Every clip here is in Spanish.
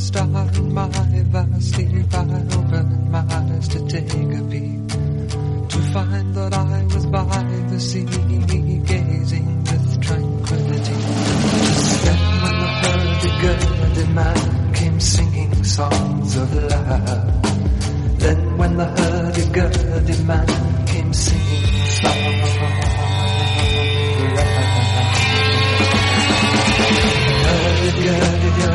A star in my sleep, I opened my eyes to take a peek. To find that I was by the sea, gazing with tranquility. Then when the hurdy-gurdy man came singing songs of love. Then when the hurdy-gurdy man came singing songs of love.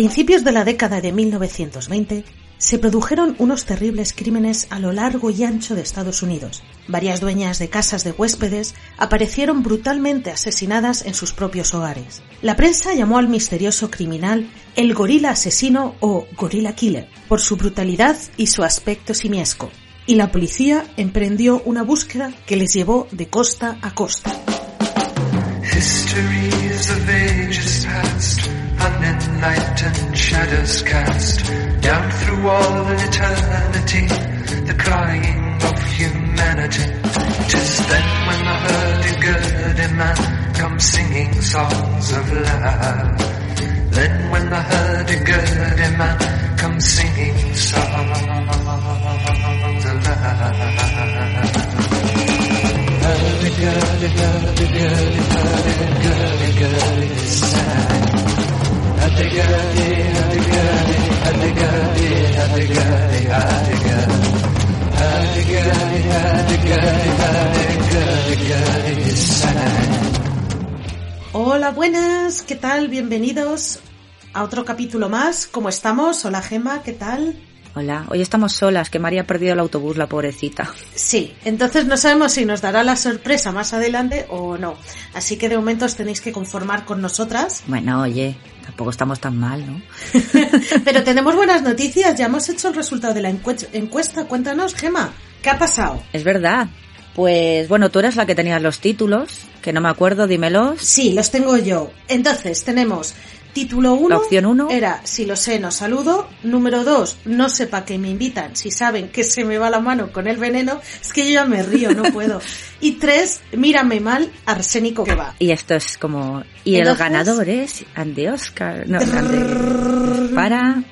principios de la década de 1920 se produjeron unos terribles crímenes a lo largo y ancho de Estados Unidos. Varias dueñas de casas de huéspedes aparecieron brutalmente asesinadas en sus propios hogares. La prensa llamó al misterioso criminal el gorila asesino o gorilla killer por su brutalidad y su aspecto simiesco. Y la policía emprendió una búsqueda que les llevó de costa a costa. Ages past, unenlightened shadows cast down through all eternity, the crying of humanity. Tis then when the hurdy-gurdy man comes singing songs of love. Then when the hurdy-gurdy man comes singing songs of love. Hurdy-gurdy. Hurdy-gurdy, hurdy-gurdy, hurdy-gurdy, sad. Hola, buenas, ¿qué tal? Bienvenidos a otro capítulo más. ¿Cómo estamos? Hola, Gema, ¿qué tal? Hola, hoy estamos solas, que María ha perdido el autobús, la pobrecita. Sí, entonces no sabemos si nos dará la sorpresa más adelante o no. Así que de momento os tenéis que conformar con nosotras. Bueno, oye, tampoco estamos tan mal, ¿no? Pero tenemos buenas noticias, ya hemos hecho el resultado de la encue- encuesta. Cuéntanos, Gema, ¿qué ha pasado? Es verdad. Pues bueno, tú eres la que tenías los títulos, que no me acuerdo, dímelos. Sí, los tengo yo. Entonces, tenemos título 1. La opción uno. Era, si lo sé, no saludo. Número 2, no sepa que me invitan. Si saben que se me va la mano con el veneno, es que yo ya me río, no puedo. Y 3, mírame mal, arsénico que va. Y esto es como... Y el Entonces- ganador es Andy Oscar. No, Andy- para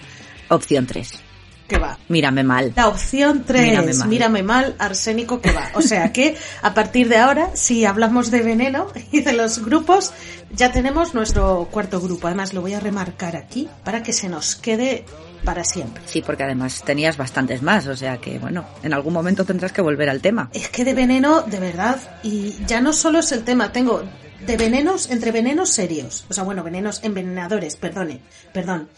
opción 3. Que va. Mírame mal. La opción 3, Mírame mírame mal. mal. arsénico que va. O sea que a partir de ahora, si hablamos de veneno y de los grupos, ya tenemos nuestro cuarto grupo. Además, lo voy a remarcar aquí para que se nos quede para siempre. Sí, porque además tenías bastantes más, o sea que, bueno, en algún momento tendrás que volver al tema. Es que de veneno, de verdad, y ya no solo es el tema, tengo de venenos, entre venenos serios, o sea, bueno, venenos envenenadores, perdone, perdón,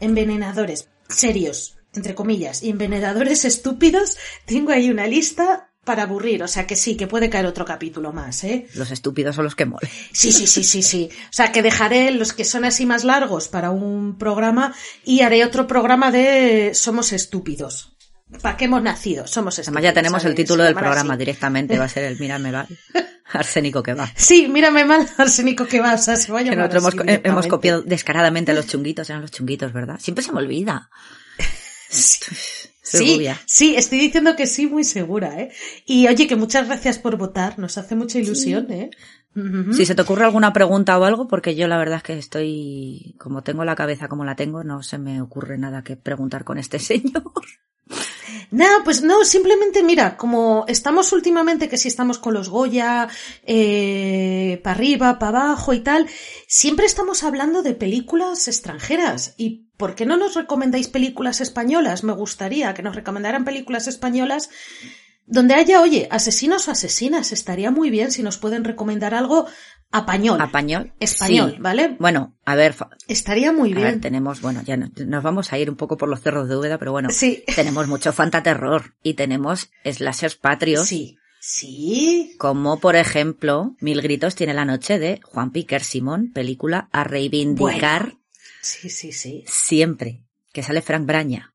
envenenadores serios, entre comillas, envenenadores estúpidos, tengo ahí una lista para aburrir, o sea que sí, que puede caer otro capítulo más, ¿eh? Los estúpidos son los que molen. Sí, sí, sí, sí, sí. O sea que dejaré los que son así más largos para un programa y haré otro programa de Somos estúpidos. ¿Para qué hemos nacido? Somos estúpidos. Además ya tenemos el título del programa así. directamente, va a ser el Mírame va. Arsénico que va. Sí, mírame mal, arsénico que va, o sea, se va a Que llamar nosotros hemos, así hemos directamente. copiado descaradamente a los chunguitos, eran los chunguitos, ¿verdad? Siempre se me olvida. Sí, sí, estoy diciendo que sí, muy segura, ¿eh? Y oye, que muchas gracias por votar, nos hace mucha ilusión, ¿eh? Si se te ocurre alguna pregunta o algo, porque yo la verdad es que estoy, como tengo la cabeza como la tengo, no se me ocurre nada que preguntar con este señor. Nada, pues no, simplemente mira, como estamos últimamente, que si estamos con los Goya, eh, para arriba, para abajo y tal, siempre estamos hablando de películas extranjeras. ¿Y por qué no nos recomendáis películas españolas? Me gustaría que nos recomendaran películas españolas donde haya, oye, asesinos o asesinas. Estaría muy bien si nos pueden recomendar algo apañol. Español. Español, Sí. ¿vale? Bueno, a ver, Estaría muy a ver, bien. tenemos, bueno, ya no- nos vamos a ir un poco por los cerros de Úbeda, pero bueno, Sí. tenemos mucho fantaterror y tenemos slashers patrios. Sí. Sí. Como por ejemplo, Mil Gritos tiene la noche de Juan Piquer Simón, película a reivindicar Bueno. Sí, sí, sí. siempre. Que sale Frank Braña,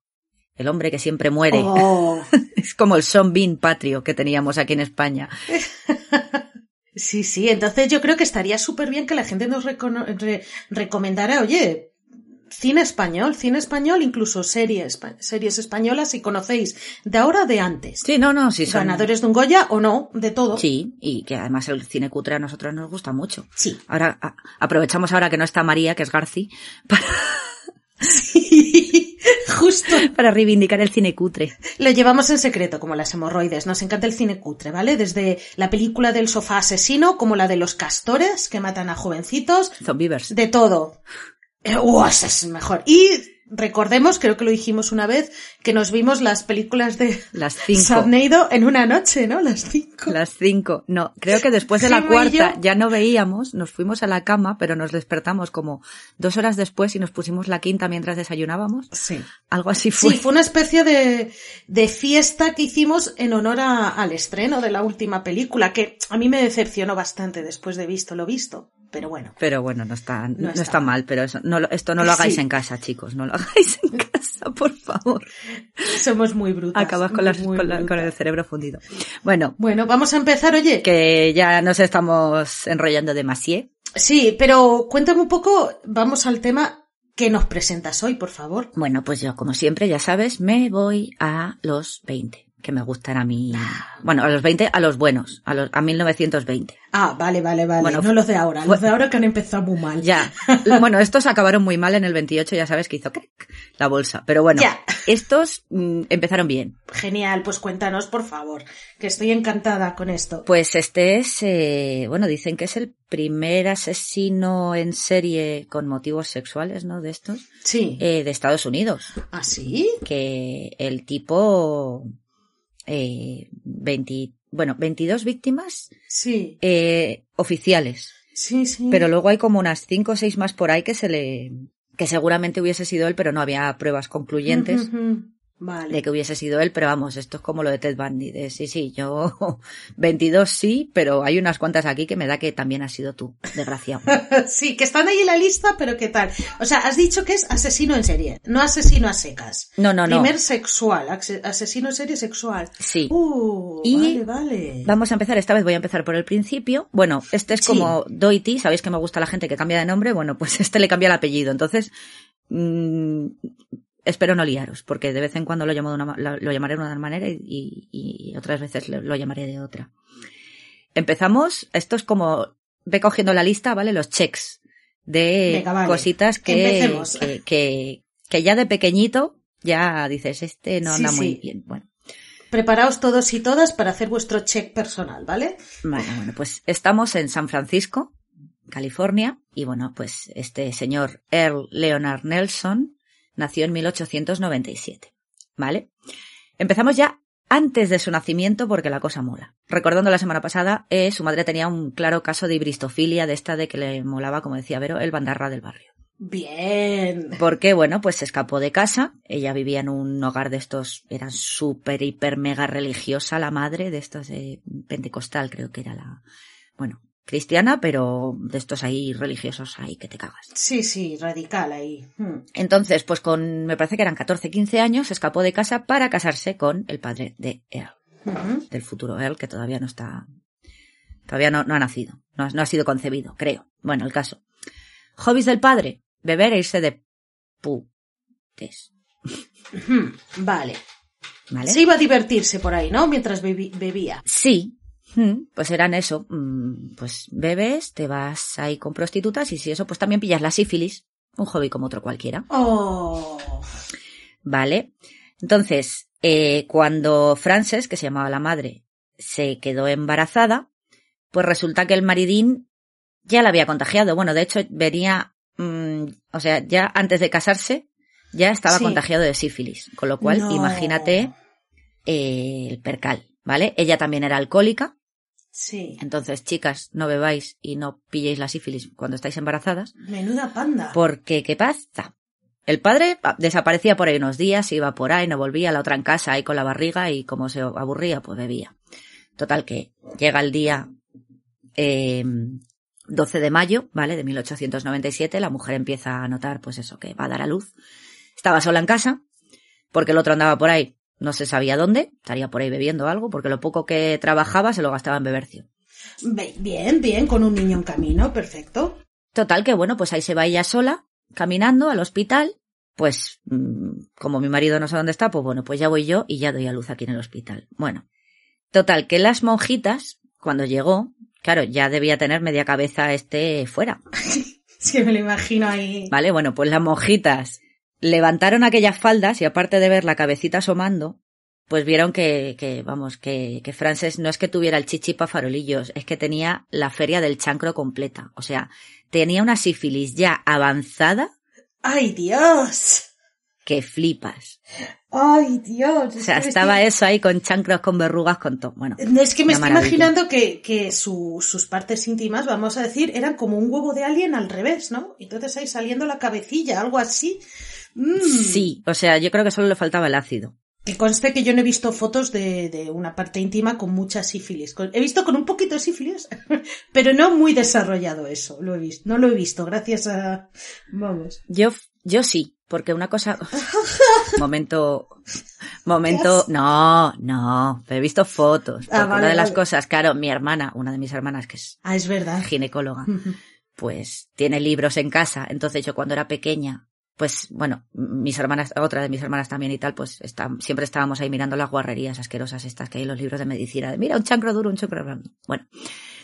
el hombre que siempre muere. Oh. Es como el Sean Bean patrio que teníamos aquí en España. Sí, sí, entonces yo creo que estaría súper bien que la gente nos re- recomendara, oye, cine español, cine español, incluso series, series españolas, si conocéis, de ahora o de antes. Sí, no, no, sí son. Ganadores de un Goya o no, de todo. Sí, y que además el cine cutre a nosotros nos gusta mucho. Sí. Ahora, a- aprovechamos ahora que no está María, que es Garci, para, Justo. para reivindicar el cine cutre. Lo llevamos en secreto, como las hemorroides. Nos encanta el cine cutre, ¿vale? Desde la película del sofá asesino, como la de los castores que matan a jovencitos, Zombievers. de todo. Eh, ¡uh, esa es mejor. Y recordemos, creo que lo dijimos una vez, que nos vimos las películas de Las cinco. Sharknado en una noche, ¿no? Las cinco. Las cinco. No, creo que después de la cuarta ya no veíamos, nos fuimos a la cama, pero nos despertamos como dos horas después y nos pusimos la quinta mientras desayunábamos. Sí. Algo así fue. Sí, fue una especie de, de fiesta que hicimos en honor a- al estreno de la última película, que a mí me decepcionó bastante después de visto lo visto. Pero bueno. Pero bueno, no está, no, está está mal, pero eso, no, esto no lo hagáis Sí. en casa, chicos, no lo hagáis en casa, por favor. Somos muy brutas. Acabas con, las- muy con la- con el cerebro fundido. Bueno, Bueno, vamos a empezar, oye. que ya nos estamos enrollando demasiado. Sí, pero cuéntame un poco, vamos al tema que nos presentas hoy, por favor. Bueno, pues yo, como siempre, ya sabes, me voy a los 20, que me gustan a mí. Bueno, a los 20, a los buenos, a, los, a 1920. Ah, vale, vale, vale. Bueno, no los de ahora, los de ahora que han empezado muy mal. Ya. Bueno, estos acabaron muy mal en el 28, ya sabes que hizo crack la bolsa. Pero bueno, Ya. estos mm, empezaron bien. Genial, pues cuéntanos, por favor, que estoy encantada con esto. Pues este es, eh, bueno, dicen que es el primer asesino en serie con motivos sexuales, ¿no? De estos, Sí. eh, de Estados Unidos. ¿Ah, sí? Que el tipo, eh, 20, bueno, 22 víctimas Sí. eh, oficiales. Sí, sí. Pero luego hay como unas 5 o 6 más por ahí que se le, que seguramente hubiese sido él, pero no había pruebas concluyentes. Vale. de que hubiese sido él, pero vamos, esto es como lo de Ted Bundy, de sí, sí, yo 22 sí, pero hay unas cuantas aquí que me da que también has sido tú, desgraciado. Sí, que están ahí en la lista, pero ¿qué tal? O sea, has dicho que es asesino en serie, no asesino a secas. No, no, no. Primer sexual, asesino en serie sexual. Sí. Uh, Y vale, vale. Vamos a empezar, esta vez voy a empezar por el principio. Bueno, este es Sí. como Doity, sabéis que me gusta la gente que cambia de nombre, bueno, pues este le cambia el apellido, entonces mm, espero no liaros, porque de vez en cuando lo, llamo de una, lo, llamaré de una manera y, otras veces lo, llamaré de otra. Empezamos, esto es como, ve cogiendo la lista, ¿vale? Los checks de Venga, vale. cositas que, que, que, que ya de pequeñito ya dices, este no Sí, anda muy sí. bien. Bueno, Preparaos todos y todas para hacer vuestro check personal, ¿vale? Bueno, bueno, pues estamos en San Francisco, California, y bueno, pues este señor Earl Leonard Nelson nació en 1897. ¿Vale? Empezamos ya antes de su nacimiento porque la cosa mola. Recordando la semana pasada, eh, su madre tenía un claro caso de hibristofilia, de esta de que le molaba, como decía Vero, el bandarra del barrio. Bien. Porque, bueno, pues se escapó de casa. Ella vivía en un hogar de estos, era súper, hiper, mega religiosa la madre, de estos de pentecostal, creo que era la, bueno, cristiana, pero de estos ahí religiosos ahí que te cagas. Sí, sí, radical ahí. Hmm. Entonces, pues con, me parece que eran 14, 15 años, se escapó de casa para casarse con el padre de Earl, del futuro Earl, que todavía no está, todavía no, no ha nacido, no, ha- no ha sido concebido, creo. Bueno, el caso. Hobbies del padre, beber e irse de putes, Ujú. Vale. ¿vale? Se iba a divertirse por ahí, ¿no? Mientras bebía. Sí, pues eran eso, mm, pues bebes, te vas ahí con prostitutas y si eso, pues también pillas la sífilis, un hobby como otro cualquiera. Oh. Vale. Entonces, eh, cuando Frances, que se llamaba la madre, se quedó embarazada, pues resulta que el maridín ya la había contagiado. Bueno, de hecho, venía, mm, o sea, ya antes de casarse, ya estaba Sí. contagiado de sífilis. Con lo cual, No. imagínate eh, el percal, ¿vale? Ella también era alcohólica. Sí. Entonces, chicas, no bebáis y no pilléis la sífilis cuando estáis embarazadas. Menuda panda. Porque, ¿qué pasa? El padre ah, desaparecía por ahí unos días, iba por ahí, no volvía, la otra en casa ahí con la barriga y como se aburría, pues bebía. Total que llega el día eh, 12 de mayo, ¿vale? De 1897, la mujer empieza a notar, pues eso, que va a dar a luz. Estaba sola en casa, porque el otro andaba por ahí, no se sabía dónde, estaría por ahí bebiendo algo, porque lo poco que trabajaba se lo gastaba en bebercio. Be- Bien, bien, con un niño en camino, perfecto. Total que bueno, pues ahí se va ella sola, caminando al hospital. Pues mm, como mi marido no sabe dónde está, pues bueno, pues ya voy yo y ya doy a luz aquí en el hospital. Bueno, total que las monjitas, cuando llegó, claro, ya debía tener media cabeza este fuera. Es que me lo imagino ahí. Vale, bueno, pues las monjitas levantaron aquellas faldas y aparte de ver la cabecita asomando, pues vieron que, que vamos, que, que Frances no es que tuviera el chichipa farolillos, es que tenía la feria del chancro completa. O sea, tenía una sífilis ya avanzada ¡Ay, Dios! que flipas. ¡Ay, Dios! O sea, estaba eso ahí con chancros, con verrugas, con todo. Bueno, No, es que me estoy maravilla. imaginando que, que su- sus partes íntimas, vamos a decir, eran como un huevo de alien al revés, ¿no? Entonces ahí saliendo la cabecilla, algo así. Mm. sí, o sea, yo creo que solo le faltaba el ácido. Que conste que yo no he visto fotos de, de una parte íntima con mucha sífilis. Con- he visto con un poquito de sífilis, pero no muy desarrollado eso. Lo he visto, no lo he visto, gracias a... Vamos. Yo, yo sí, porque una cosa. momento. Momento. No, no. He visto fotos. Ah, vale, una de las vale. cosas, claro, mi hermana, una de mis hermanas que es Ah, es verdad. ginecóloga, pues tiene libros en casa. Entonces yo cuando era pequeña, pues bueno, mis hermanas, otra de mis hermanas también y tal, pues está, siempre estábamos ahí mirando las guarrerías asquerosas estas que hay en los libros de medicina. De, Mira, un chancro duro, un chancro blando. Bueno,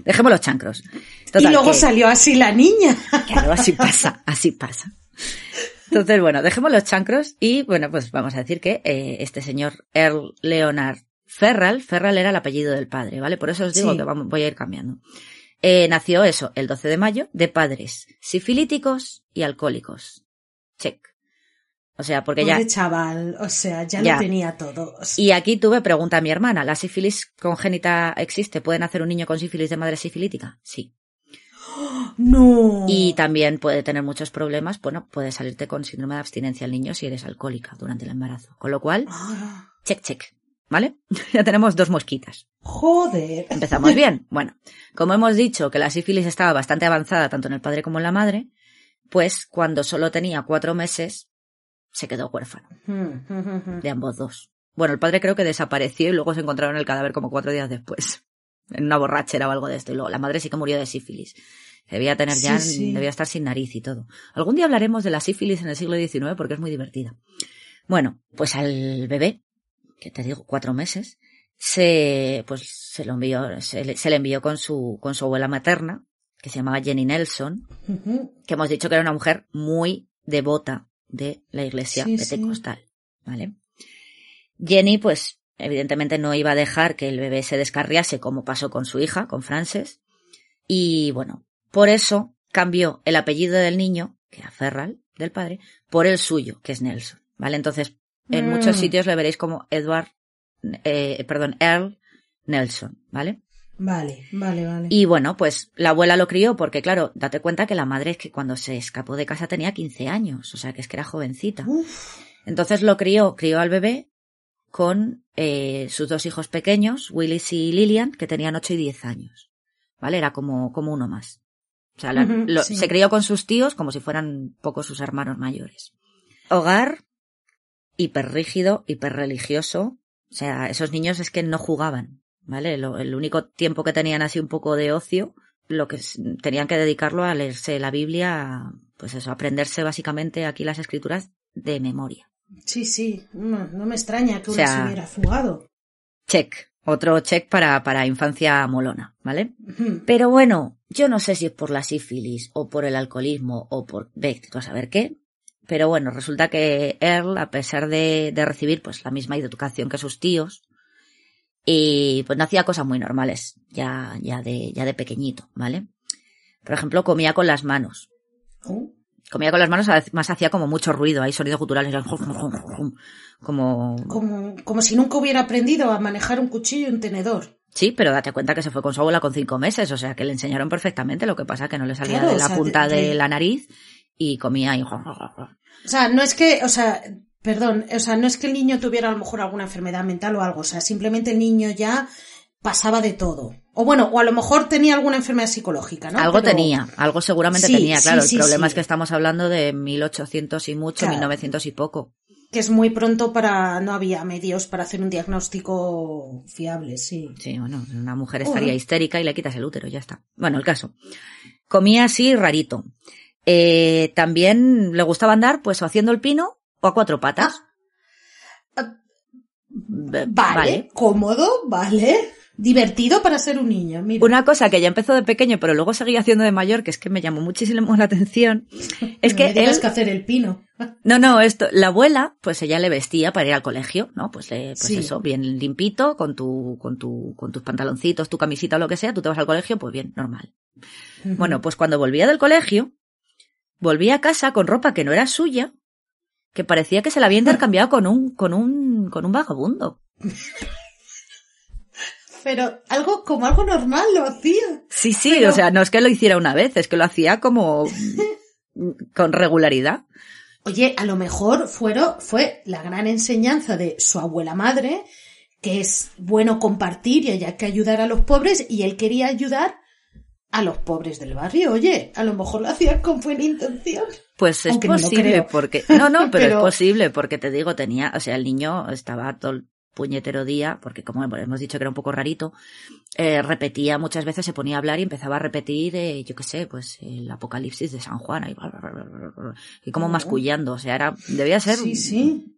dejemos los chancros. Total, y luego que- salió así la niña. Claro, así pasa, así pasa. Entonces, bueno, dejemos los chancros y, bueno, pues vamos a decir que eh, este señor Earl Leonard Ferral, Ferral era el apellido del padre, ¿vale? Por eso os digo Sí. que vamos, voy a ir cambiando. Eh, nació eso, el 12 de mayo, de padres sifilíticos y alcohólicos. Check. O sea, porque ya... Pobre chaval, o sea, ya, Ya. lo tenía todo. Y aquí tuve pregunta a mi hermana, ¿la sífilis congénita existe? ¿Pueden hacer un niño con sífilis de madre sifilítica? Sí. No. Y también puede tener muchos problemas. Bueno, puede salirte con síndrome de abstinencia el niño si eres alcohólica durante el embarazo. Con lo cual, Ah, check, check. ¿Vale? ya tenemos dos mosquitas. joder. Empezamos bien. Bueno, como hemos dicho que la sífilis estaba bastante avanzada tanto en el padre como en la madre, pues cuando solo tenía cuatro meses, se quedó huérfano de ambos dos. Bueno, el padre creo que desapareció y luego se encontraron el cadáver como cuatro días después. En una borrachera o algo de esto. Y luego la madre sí que murió de sífilis. Debía tener ya, Sí, sí. debía estar sin nariz y todo. Algún día hablaremos de la sífilis en el siglo XIX porque es muy divertida. Bueno, pues al bebé, que te digo, cuatro meses, se, pues se lo envió, se le, se le envió con su, con su abuela materna, que se llamaba Jenny Nelson, que hemos dicho que era una mujer muy devota de la iglesia Sí, sí. pentecostal, ¿vale? Jenny, pues, evidentemente no iba a dejar que el bebé se descarriase como pasó con su hija, con Frances, y bueno, por eso cambió el apellido del niño, que era Ferral, del padre, por el suyo, que es Nelson, ¿vale? Entonces, en Mm. muchos sitios le veréis como Edward, eh, perdón, Earl Nelson, ¿vale? Vale, vale, vale. Y bueno, pues la abuela lo crió porque, claro, date cuenta que la madre es que cuando se escapó de casa tenía 15 años, o sea que es que era jovencita. Uf, Entonces lo crió, crió al bebé con eh, sus dos hijos pequeños, Willis y Lillian, que tenían 8 y 10 años. ¿Vale? Era como, como uno más. O sea, la- lo- sí. se crió con sus tíos como si fueran pocos sus hermanos mayores. Hogar hiperrígido, hiperreligioso. O sea, esos niños es que no jugaban, ¿vale? Lo- el único tiempo que tenían así un poco de ocio, lo que tenían que dedicarlo a leerse la Biblia, pues eso, aprenderse básicamente aquí las escrituras de memoria. sí, sí, no, no me extraña que O se hubiera fugado. Check. Otro check para, para infancia molona, ¿vale? Pero bueno, yo no sé si es por la sífilis o por el alcoholismo o por, ve, a saber qué. Pero bueno, resulta que Earl, a pesar de, de recibir pues la misma educación que sus tíos, y pues no hacía cosas muy normales, ya, ya de, ya de pequeñito, ¿vale? Por ejemplo, comía con las manos. Comía con las manos, además hacía como mucho ruido, hay sonidos guturales, como, Como, como si nunca hubiera aprendido a manejar un cuchillo y un tenedor. Sí, pero date cuenta que se fue con su abuela con cinco meses, o sea que le enseñaron perfectamente, lo que pasa que no le salía Claro, de o la sea, punta de- de, de- la nariz y comía y... O sea, no es que, o sea, perdón, o sea, no es que el niño tuviera a lo mejor alguna enfermedad mental o algo, o sea, simplemente el niño ya pasaba de todo. O bueno, o a lo mejor tenía alguna enfermedad psicológica, ¿no? algo Pero- tenía, algo seguramente Sí, tenía, claro. sí, el problema es que estamos hablando de 1800 y mucho, Claro. 1900 y poco. Que es muy pronto para, no había medios para hacer un diagnóstico fiable, sí. Sí, bueno, una mujer estaría histérica y le quitas el útero, ya está. Bueno, el caso. Comía así rarito. Eh, también le gustaba andar, pues, o haciendo el pino o a cuatro patas. Ah, Vale, cómodo, vale. Divertido para ser un niño, mira. Una cosa que ya empezó de pequeño, pero luego seguía haciendo de mayor, que es que me llamó muchísimo la atención, es No que me él... que hacer el pino. No, no, esto, la abuela, pues ella le vestía para ir al colegio, ¿no? Pues, le, pues Sí. eso, bien limpito, con tu, con tu, con tus pantaloncitos, tu camisita o lo que sea, tú te vas al colegio, pues bien, normal. Bueno, pues cuando volvía del colegio, volvía a casa con ropa que no era suya, que parecía que se la había intercambiado con un, con un, con un vagabundo. Pero algo, como algo normal lo hacía. Sí, sí, Pero- o sea, no es que lo hiciera una vez, es que lo hacía como con regularidad. Oye, a lo mejor fueron, fue la gran enseñanza de su abuela madre, que es bueno compartir y hay que ayudar a los pobres, y él quería ayudar a los pobres del barrio. Oye, a lo mejor lo hacía con buena intención. Pues es Aunque posible porque no, no, pero, Pero- es posible porque te digo, tenía, o sea, el niño estaba todo el puñetero día, porque como hemos dicho que era un poco rarito, eh, repetía muchas veces, se ponía a hablar y empezaba a repetir, eh, yo qué sé, pues el Apocalipsis de San Juan y, y como mascullando, o sea, era, debía ser Sí, sí.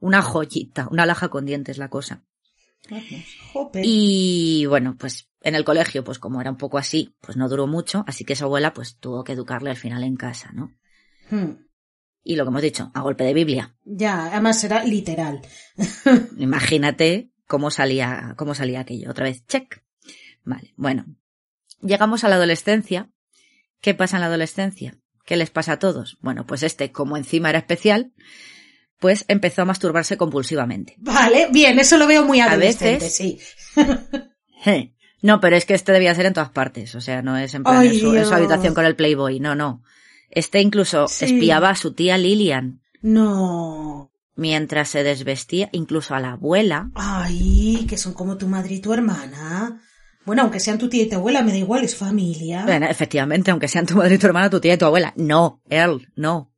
una joyita, una laja con dientes la cosa. Y bueno, pues en el colegio, pues como era un poco así, pues no duró mucho, así que su abuela pues tuvo que educarle al final en casa, ¿no? Hmm. Y lo que hemos dicho, a golpe de Biblia. Ya, además era literal. Imagínate cómo salía, cómo salía aquello. Otra vez, check. Vale, bueno. Llegamos a la adolescencia. ¿Qué pasa en la adolescencia? ¿Qué les pasa a todos? Bueno, pues este, como encima era especial, pues empezó a masturbarse compulsivamente. Vale, bien, eso lo veo muy A adolescente, veces- sí. No, pero es que este debía ser en todas partes. O sea, no es en plan Ay, en, su, en su habitación con el Playboy. No, no. Este incluso Sí. espiaba a su tía Lilian No. mientras se desvestía, incluso a la abuela. Ay, que son como tu madre y tu hermana. Bueno, aunque sean tu tía y tu abuela, me da igual, es familia. Bueno, efectivamente, aunque sean tu madre y tu hermana, tu tía y tu abuela. No, Earl, no.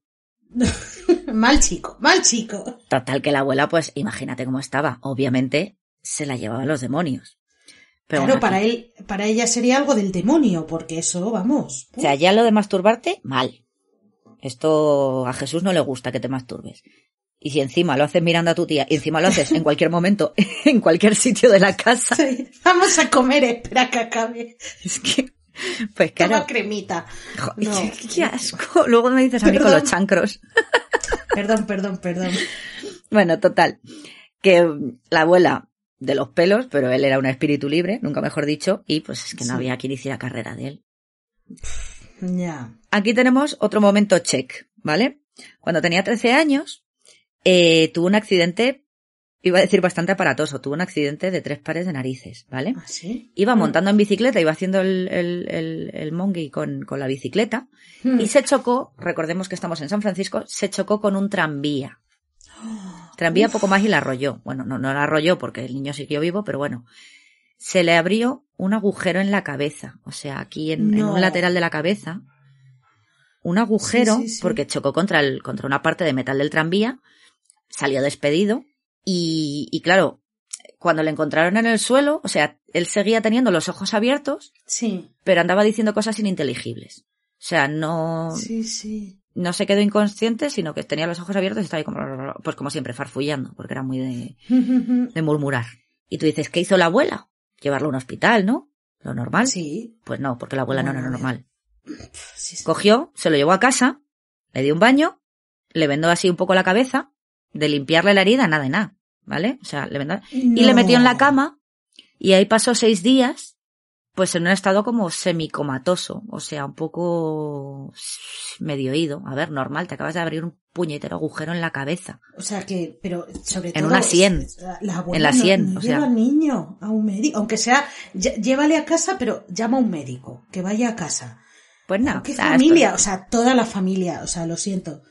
mal chico, mal chico. Total que la abuela, pues imagínate cómo estaba. Obviamente se la llevaban los demonios. Pero claro, bueno, para él, para ella sería algo del demonio, porque eso, vamos. O sea, ya lo de masturbarte, mal. Esto a Jesús no le gusta que te masturbes. Y si encima lo haces mirando a tu tía, y encima lo haces en cualquier momento, en cualquier sitio de la casa, Sí, Vamos a comer, espera que acabe. es que, pues Toma claro, cremita. No. qué asco. Luego me dices a mí con los chancros. Perdón, perdón, perdón. Bueno, total. Que mm, la abuela de los pelos, pero él era un espíritu libre, nunca mejor dicho, y pues es que no Sí. había quien hiciera carrera de él. Ya. Aquí tenemos otro momento check, ¿vale? cuando tenía 13 años, eh, tuvo un accidente, iba a decir bastante aparatoso, tuvo un accidente de tres pares de narices, ¿vale? ¿Ah, sí? Iba montando en bicicleta, iba haciendo el, el, el, con, con la bicicleta Mm. y se chocó, recordemos que estamos en San Francisco, se chocó con un tranvía. Tranvía poco más y la arrolló. Bueno, no, no la arrolló porque el niño siguió vivo, pero bueno. Se le abrió un agujero en la cabeza. O sea, aquí en, un lateral de la cabeza. Un agujero, Sí, sí, sí. porque chocó contra, el, contra una parte de metal del tranvía. Salió despedido. Y, y claro, cuando le encontraron en el suelo, o sea, él seguía teniendo los ojos abiertos, Sí, pero andaba diciendo cosas ininteligibles. O sea, no, sí, sí. no se quedó inconsciente, sino que tenía los ojos abiertos y estaba ahí como, pues como siempre, farfullando, porque era muy de, de murmurar. Y tú dices, ¿qué hizo la abuela? Llevarlo a un hospital, ¿no? Lo normal. Sí. Pues no, porque la abuela no, No, era no, normal. sí, sí. Cogió, se lo llevó a casa, le dio un baño, le vendó así un poco la cabeza, de limpiarle la herida, nada de nada, ¿vale? O sea, le vendó, y le No. metió en la cama, y ahí pasó seis días, pues en un estado como semicomatoso, o sea, un poco medio oído. A ver, normal, te acabas de abrir un puñetero agujero en la cabeza. O sea que, pero sobre En todo. una sien. la- En la no- sien, no o sea. lleva al niño a un médico. Aunque sea, llévale a casa, pero llama a un médico. Que vaya a casa. Pues nada. ¿Qué familia? esto- O sea, toda la familia. O sea, lo siento.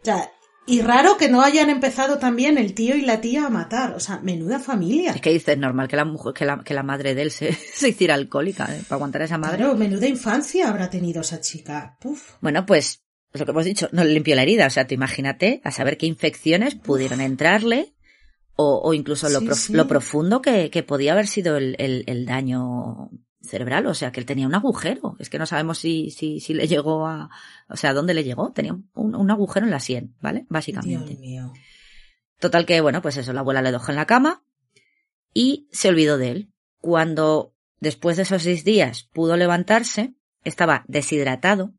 O sea, y raro que no hayan empezado también el tío y la tía a matar. O sea, menuda familia. Es que dices, normal que la mujer, que la, que la madre de él se, se hiciera alcohólica, ¿eh? Para aguantar a esa madre. Claro, menuda infancia habrá tenido esa chica. Puf. Bueno, pues, lo que hemos dicho, no le limpió la herida. O sea, tú imagínate a saber qué infecciones pudieron entrarle o, o incluso lo, Sí, prof- sí. lo profundo que, que podía haber sido el, el, el daño cerebral. O sea, que él tenía un agujero. Es que no sabemos si, si, si le llegó a, o sea, ¿dónde le llegó? Tenía un, un agujero en la sien, ¿vale? Básicamente. Dios mío. Total que, bueno, pues eso, la abuela le dejó en la cama y se olvidó de él. Cuando, después de esos seis días, pudo levantarse, estaba deshidratado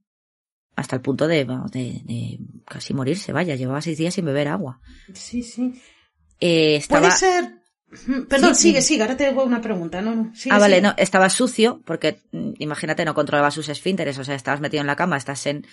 hasta el punto de, vamos, de, de casi morirse, vaya, llevaba seis días sin beber agua. Sí, sí. Eh, estaba... Puede ser. Perdón, Sí, sigue, sigue. Ahora te hago una pregunta. No, no. Sigue, Ah, vale, sigue. no, estaba sucio porque, mm, imagínate, no controlaba sus esfínteres, o sea, estabas metido en la cama, estás en,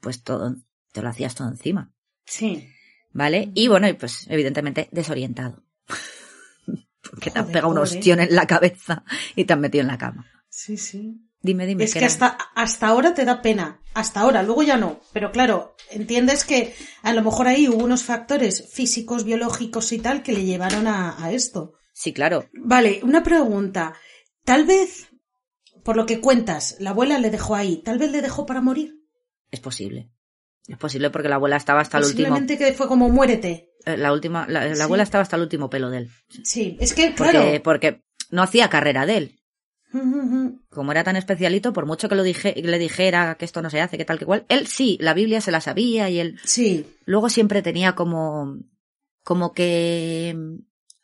pues todo, te lo hacías todo encima, Sí. ¿vale? Y bueno, y pues evidentemente desorientado. porque te han pegado un pobre. ostión en la cabeza y te han metido en la cama. Sí, sí. Dime, dime. Es que hasta, hasta ahora te da pena. Hasta ahora, luego ya no. Pero claro, entiendes que a lo mejor ahí hubo unos factores físicos, biológicos y tal que le llevaron a, a esto. Sí, claro. Vale, una pregunta. Tal vez, por lo que cuentas, la abuela le dejó ahí. Tal vez le dejó para morir. Es posible. Es posible porque la abuela estaba hasta el último. Posiblemente que fue como muérete. eh, La última, la, la Sí. abuela estaba hasta el último pelo de él. Sí, es que, Porque, claro. porque no hacía carrera de él. Como era tan especialito, por mucho que lo dije, le dijera que esto no se hace, que tal que cual, él sí, la Biblia se la sabía y él Sí, luego siempre tenía como, como que,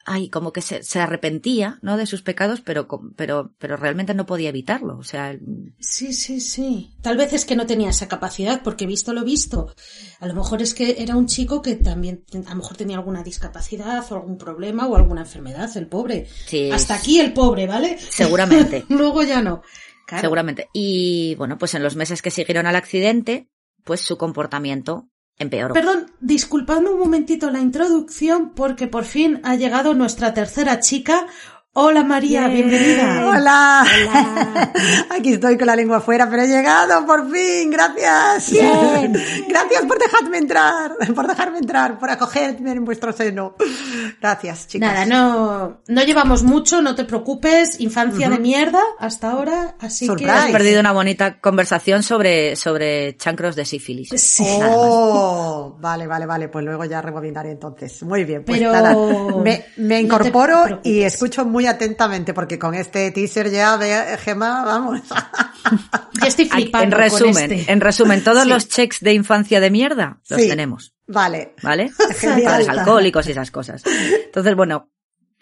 ay, como que se, se arrepentía, ¿no? De sus pecados, pero, pero, pero realmente no podía evitarlo. O sea, Sí, sí, sí. Tal vez es que no tenía esa capacidad, porque visto lo visto, a lo mejor es que era un chico que también, a lo mejor tenía alguna discapacidad o algún problema o alguna enfermedad, el pobre. Sí, Hasta aquí el pobre, ¿vale? seguramente. Luego ya no. Claro. Seguramente. Y bueno, pues en los meses que siguieron al accidente, pues su comportamiento Perdón, disculpadme un momentito la introducción porque por fin ha llegado nuestra tercera chica. Hola María, Bien. bienvenida. Hola. Hola. Aquí estoy con la lengua afuera, pero he llegado por fin. Gracias. Bien. Gracias por dejarme entrar, por dejarme entrar, por acogerme en vuestro seno. Gracias, chicas. Nada, no, no llevamos mucho, no te preocupes. Infancia de mierda hasta ahora, así Surprise. Has que. perdido una bonita conversación sobre, sobre chancros de sífilis. Sí. Oh, vale, vale, vale. Pues luego ya rebobinaré entonces. Muy bien, pues Pero nada. Me, incorporo y escucho muy atentamente porque con este teaser ya ve Gema, vamos. Yo estoy flipando en con resumen, este. en resumen, todos Sí. los checks de infancia de mierda los Sí. tenemos, Vale. ¿vale? Padres alcohólicos y esas cosas. Entonces, bueno,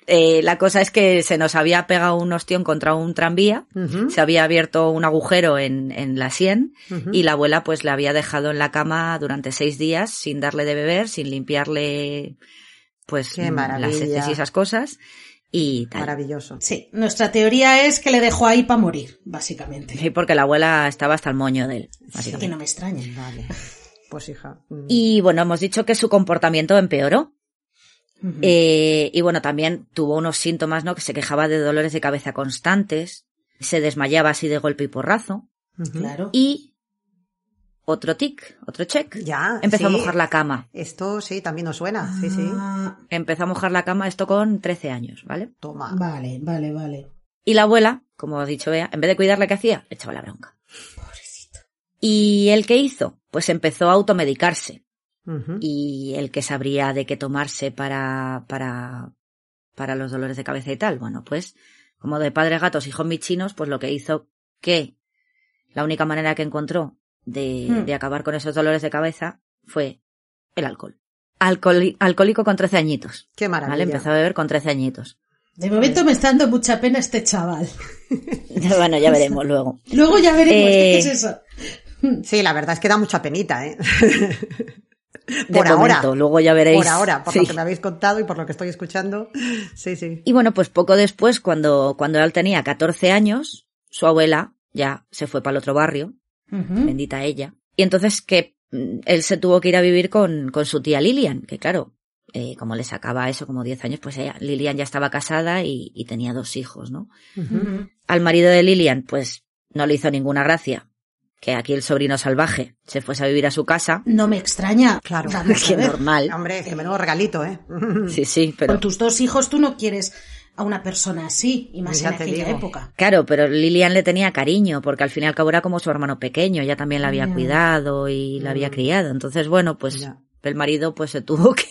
eh, la cosa es que se nos había pegado un ostión contra un tranvía, se había abierto un agujero en, en la sien y la abuela pues le había dejado en la cama durante seis días sin darle de beber, sin limpiarle pues las heces y esas cosas y tal. Maravilloso. Sí, nuestra teoría es que le dejó ahí para morir, básicamente. Sí, porque la abuela estaba hasta el moño de él, Así que no me extraña. Vale. Pues hija. mm. Y bueno, hemos dicho que su comportamiento empeoró. Eh, y bueno, también tuvo unos síntomas, ¿no? Que se quejaba de dolores de cabeza constantes, se desmayaba así de golpe y porrazo. Claro. Y otro tic, otro check. Ya. Empezó sí. a mojar la cama. Esto sí, también nos suena. Sí, sí. Ah, Empezó a mojar la cama esto con 13 años, ¿vale? Toma. vale, vale, vale. Y la abuela, como ha dicho Bea, en vez de cuidarla, ¿qué hacía? Le echaba la bronca. ¿Y el qué hizo? Pues empezó a automedicarse. Y el que sabría de qué tomarse para, para, para los dolores de cabeza y tal. Bueno, pues, como de padres gatos, hijos michinos, pues lo que hizo que la única manera que encontró de, Hmm. de acabar con esos dolores de cabeza fue el alcohol. Alcoholi- alcohólico con 13 añitos. Qué maravilla. ¿Vale? Empezó a beber con 13 añitos. De momento me está dando mucha pena este chaval. bueno, ya veremos luego. Luego ya veremos Eh, qué es eso. Sí, la verdad es que da mucha penita, ¿eh? De por ahora. luego ya veréis. Por ahora, por Sí. lo que me habéis contado y por lo que estoy escuchando. Sí, sí. Y bueno, pues poco después, cuando, cuando él tenía 14 años, su abuela ya se fue para el otro barrio, Bendita ella. Y entonces que mm, él se tuvo que ir a vivir con, con su tía Lilian, que claro, eh, como le sacaba eso como 10 años, pues ella, Lilian ya estaba casada y, y tenía dos hijos, ¿no? Al marido de Lilian, pues no le hizo ninguna gracia que aquí el sobrino salvaje se fuese a vivir a su casa. No me extraña. Claro. Vamos Que normal. Hombre, es que menudo regalito, ¿eh? Sí, sí, pero Con tus dos hijos tú no quieres a una persona así, y más Ya en aquella digo. época. Claro, pero Lilian le tenía cariño, porque al fin y al cabo era como su hermano pequeño, ella también la había cuidado y la había Mm. criado. Entonces, bueno, pues Ya. el marido pues se tuvo que,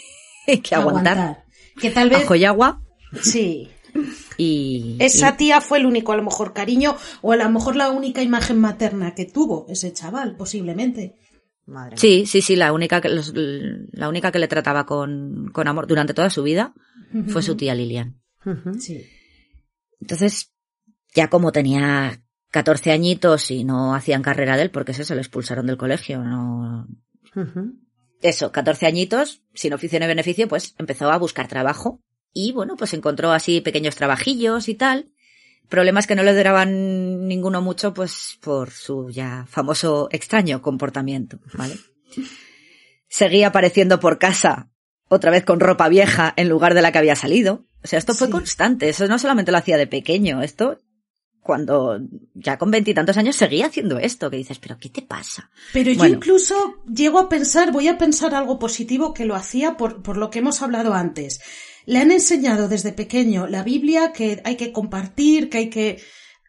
que aguantar Que tal vez, ajo y agua sí, y... esa tía fue el único, a lo mejor, cariño, o a lo mejor la única imagen materna que tuvo ese chaval, posiblemente. Madre Sí, sí, sí, la única que, los- la única que le trataba con, con amor durante toda su vida fue su tía Lilian. Sí. Entonces, ya como tenía 14 añitos y no hacían carrera de él, porque eso se lo expulsaron del colegio, no, eso, 14 añitos, sin oficio ni beneficio, pues empezó a buscar trabajo. Y bueno, pues encontró así pequeños trabajillos y tal. Problemas que no le duraban ninguno mucho, pues por su ya famoso extraño comportamiento, ¿vale? Seguía apareciendo por casa, otra vez con ropa vieja en lugar de la que había salido. O sea, esto fue Sí. constante. Eso no solamente lo hacía de pequeño, esto cuando ya con veintitantos años seguía haciendo esto, que dices, pero ¿qué te pasa? Pero yo incluso llego a pensar, voy a pensar algo positivo que lo hacía por, por lo que hemos hablado antes. Le han enseñado desde pequeño la Biblia que hay que compartir, que hay que...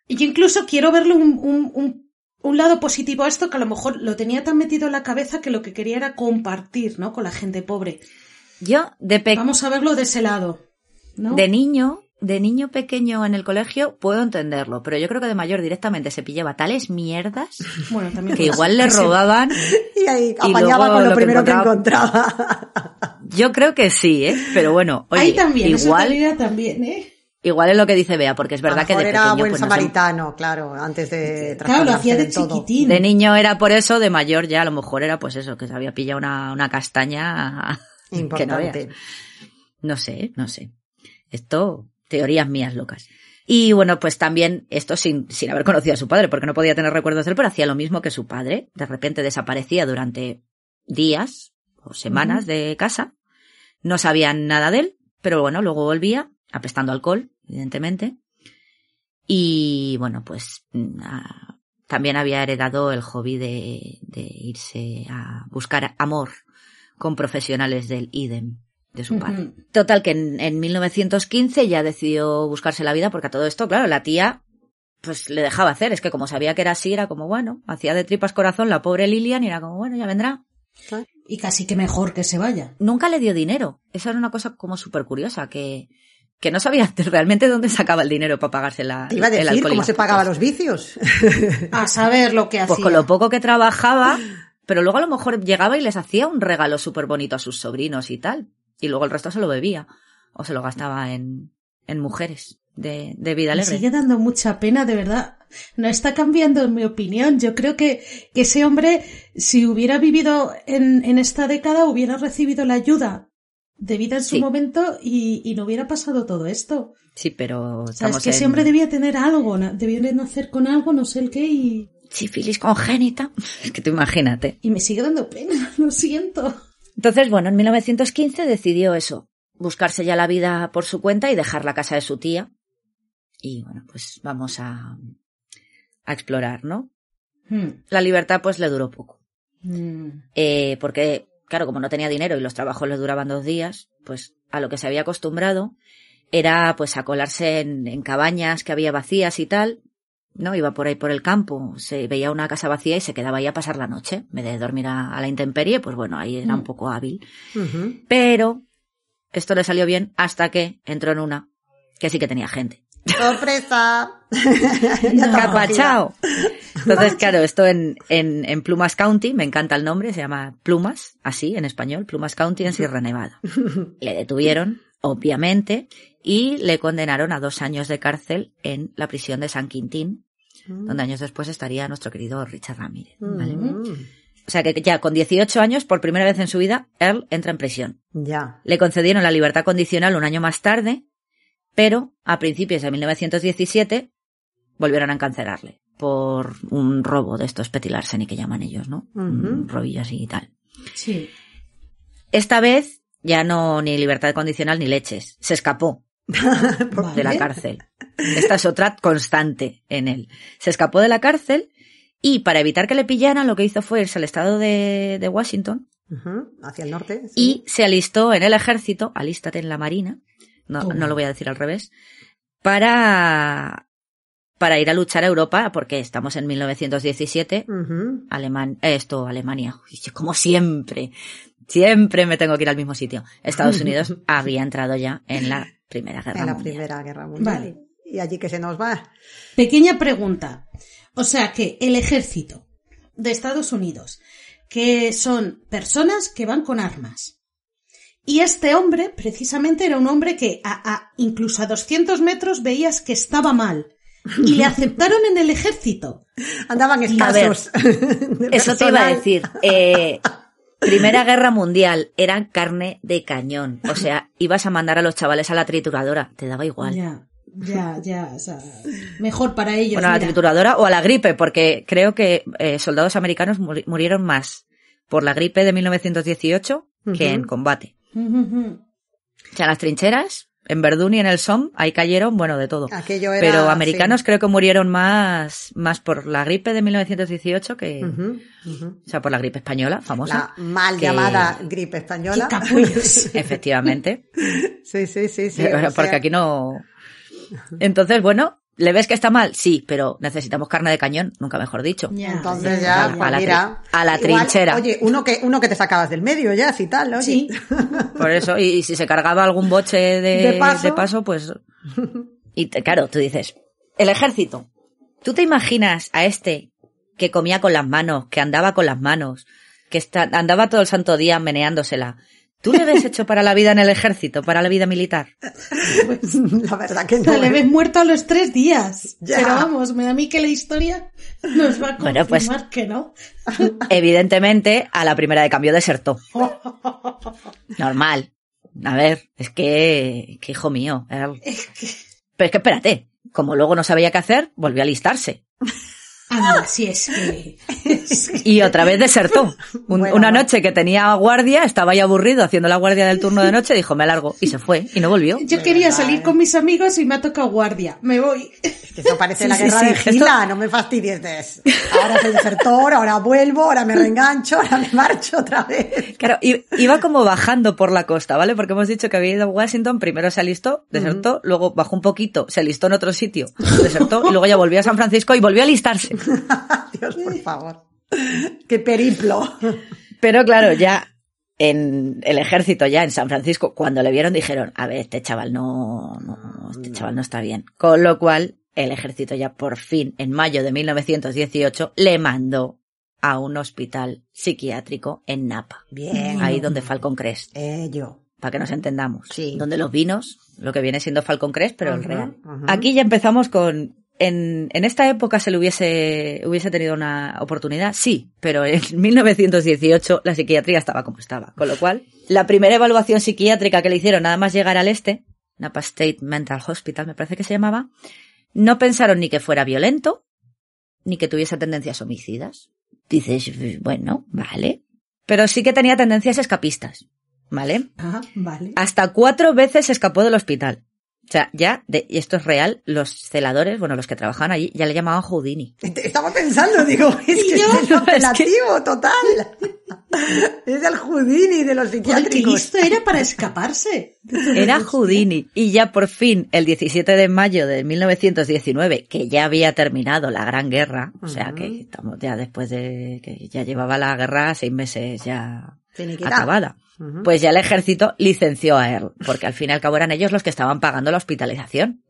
Y yo incluso quiero verle un, un, un, un lado positivo a esto que a lo mejor lo tenía tan metido en la cabeza que lo que quería era compartir, ¿no? Con la gente pobre. Yo, de pequeño, Vamos a verlo de ese lado, ¿no? De niño, de niño pequeño en el colegio, puedo entenderlo, pero yo creo que de mayor directamente se pillaba tales mierdas Bueno, también que igual le robaban. Y ahí Y apañaba luego con lo, primero que encontraba. encontraba. Yo creo que sí, ¿eh? Pero bueno, oye, Ahí también, eso igual, también, también, ¿eh? igual es lo que dice Bea, porque es verdad que de era pequeño, buen pues, no sé, samaritano, claro, antes de Claro, lo hacía de del todo. chiquitín. de niño era por eso, de mayor ya a lo mejor era pues eso, que se había pillado una, una castaña que no Importante. No sé, no sé. Esto, teorías mías locas. Y bueno, pues también esto sin, sin haber conocido a su padre, porque no podía tener recuerdos de él, pero hacía lo mismo que su padre. De repente desaparecía durante días o semanas de casa. No sabían nada de él, pero bueno, luego volvía, apestando alcohol, evidentemente. Y bueno, pues mm, ah, también había heredado el hobby de, de irse a buscar amor con profesionales del IDEM de su padre. Total, que en, en 1915 ya decidió buscarse la vida porque a todo esto, claro, la tía pues le dejaba hacer. Es que como sabía que era así, era como, bueno, hacía de tripas corazón la pobre Lilian y era como, bueno, ya vendrá. Y casi que mejor que se vaya. Nunca le dio dinero. Esa era una cosa como súper curiosa, que, que no sabía realmente dónde sacaba el dinero para pagarse la, Te iba a el decir cómo se pagaban putas. los vicios. A saber lo que hacía. Pues con lo poco que trabajaba, pero luego a lo mejor llegaba y les hacía un regalo súper bonito a sus sobrinos y tal. Y luego el resto se lo bebía. O se lo gastaba en, en mujeres de, de vida Me alegre. sigue dando mucha pena, de verdad. No está cambiando mi opinión. Yo creo que, que ese hombre, si hubiera vivido en, en esta década, hubiera recibido la ayuda debida en su Sí. momento y, y no hubiera pasado todo esto. Sí, pero O sea, es que ese hombre debía tener algo, debía de nacer con algo, no sé el qué, y... sífilis congénita. Es que tú imagínate. Y me sigue dando pena, lo siento. Entonces, bueno, en 1915 decidió eso, buscarse ya la vida por su cuenta y dejar la casa de su tía. Y bueno, pues vamos a, a explorar, ¿no? Hmm. La libertad pues le duró poco. Mm. Eh, porque, claro, como no tenía dinero y los trabajos le duraban dos días, pues a lo que se había acostumbrado era pues a colarse en, en cabañas que había vacías y tal, ¿no? Iba por ahí por el campo, se veía una casa vacía y se quedaba ahí a pasar la noche. En vez de dormir a, a la intemperie, pues bueno, ahí era un Mm. poco hábil. Pero esto le salió bien hasta que entró en una que sí que tenía gente. ¡Sorpresa! Capachao. Entonces, claro, esto en, en, en Plumas County, me encanta el nombre, se llama Plumas, así en español, Plumas County en Sierra Nevada. Le detuvieron, obviamente, y le condenaron a dos años de cárcel en la prisión de San Quintín, donde años después estaría nuestro querido Richard Ramírez. ¿vale? Mm, O sea que ya con 18 años, por primera vez en su vida, Earl entra en prisión. Ya. Le concedieron la libertad condicional un año más tarde, pero a principios de 1917 volvieron a encarcelarle por un robo de estos petit larceny que llaman ellos, ¿no? Ujú. Un robillo así y tal. Sí. Esta vez ya no ni libertad condicional ni leches. Se escapó de la cárcel. Esta es otra constante en él. Se escapó de la cárcel y para evitar que le pillaran lo que hizo fue irse al estado de, de Washington. Hacia el norte. sí. y se alistó en el ejército, alístate en la marina, no, no lo voy a decir al revés, para, para ir a luchar a Europa, porque estamos en 1917, Ujú. Alemán, eh, esto, Alemania, como siempre, siempre me tengo que ir al mismo sitio. Estados Unidos había entrado ya en la Primera Guerra En la Mundial. Primera Guerra Mundial. Vale. Y allí que se nos va. Pequeña pregunta. O sea que el ejército de Estados Unidos, que son personas que van con armas. Y este hombre, precisamente, era un hombre que a, a- incluso a 200 metros veías que estaba mal. Y le aceptaron en el ejército. Andaban A ver, escasos. Eso te iba a decir. Eh, Primera Guerra Mundial, eran carne de cañón. O sea, ibas a mandar a los chavales a la trituradora, te daba igual. Ya, ya, ya. O sea, mejor para ellos. Bueno, a la trituradora o a la gripe, porque creo que eh, soldados americanos muri- murieron más por la gripe de 1918 que en combate. Ujú. O sea, las trincheras, en Verdún y en el Somme, ahí cayeron, bueno, de todo. Aquello era, Pero americanos sí. creo que murieron más, más por la gripe de 1918 que, Ujú, ujú. o sea, por la gripe española, famosa. La mal que- llamada gripe española. capullos. Efectivamente. Sí, sí, sí, sí. Pero porque sea, aquí no. Entonces, bueno, ¿le ves que está mal? Sí, pero necesitamos carne de cañón, nunca mejor dicho. Ya, Entonces ya, pues A la mira. a la igual, trinchera. Oye, uno que, uno que te sacabas del medio ya, si tal, oye. Sí. Por eso, y, y si se cargaba algún boche de, De paso. paso, pues. Y te- claro, tú dices, el ejército. ¿Tú te imaginas a este que comía con las manos, que andaba con las manos, que está, andaba todo el santo día meneándosela? ¿Tú le ves hecho para la vida en el ejército, para la vida militar? La verdad que no. Le ¿eh? ves muerto a los tres días. Ya. Pero vamos, me da a mí que la historia nos va a confirmar Bueno, pues- que no. Evidentemente, a la primera de cambio desertó. Normal. A ver, es que, que hijo mío. que... Pero es que espérate, como luego no sabía qué hacer, volvió a alistarse. Anda, si es que... Y otra vez desertó. Un- Bueno, una noche que tenía guardia, estaba ahí aburrido haciendo la guardia del turno de noche, dijo, me largo. Y se fue, y no volvió. Yo quería salir con mis amigos y me ha tocado guardia. Me voy. Que eso parece Sí, la sí, guerra sí. de Esto- Gila, no me fastidies de eso. Ahora soy desertor, ahora vuelvo, ahora me reengancho, ahora me marcho otra vez. Claro, iba como bajando por la costa, ¿vale? Porque hemos dicho que había ido a Washington, primero se alistó, desertó, luego bajó un poquito, se alistó en otro sitio, desertó, y luego ya volvió a San Francisco y volvió a alistarse. Dios, por favor. Qué periplo. Pero claro, ya en el ejército, ya en San Francisco, cuando le vieron dijeron, a ver, este chaval no, no, este chaval no está bien. Con lo cual, el ejército ya por fin, en mayo de 1918, le mandó a un hospital psiquiátrico en Napa. Bien. Ahí donde Falcon Crest, Ello. para que nos entendamos. Sí. Donde los vinos, lo que viene siendo Falcon Crest, pero el real. Aquí ya empezamos con en, en esta época se le hubiese, hubiese tenido una oportunidad, sí, pero en 1918 la psiquiatría estaba como estaba. Con lo cual, la primera evaluación psiquiátrica que le hicieron nada más llegar al este, Napa State Mental Hospital me parece que se llamaba, no pensaron ni que fuera violento, ni que tuviese tendencias homicidas. Dices, bueno, vale. Pero sí que tenía tendencias escapistas, ¿vale? Ah, vale. Hasta cuatro veces escapó del hospital. O sea, ya, de, y esto es real, los celadores, bueno, los que trabajaban allí, ya le llamaban Houdini. Estaba pensando, digo, es que yo? es apelativo total. es el Houdini de los psiquiátricos. listo era para escaparse. Era Houdini. Y ya por fin, el 17 de mayo de 1919, que ya había terminado la Gran Guerra, o sea que estamos ya después de que ya llevaba la guerra seis meses ya Finiquitada. Pues ya el ejército licenció a Earl, porque al fin y al cabo eran ellos los que estaban pagando la hospitalización.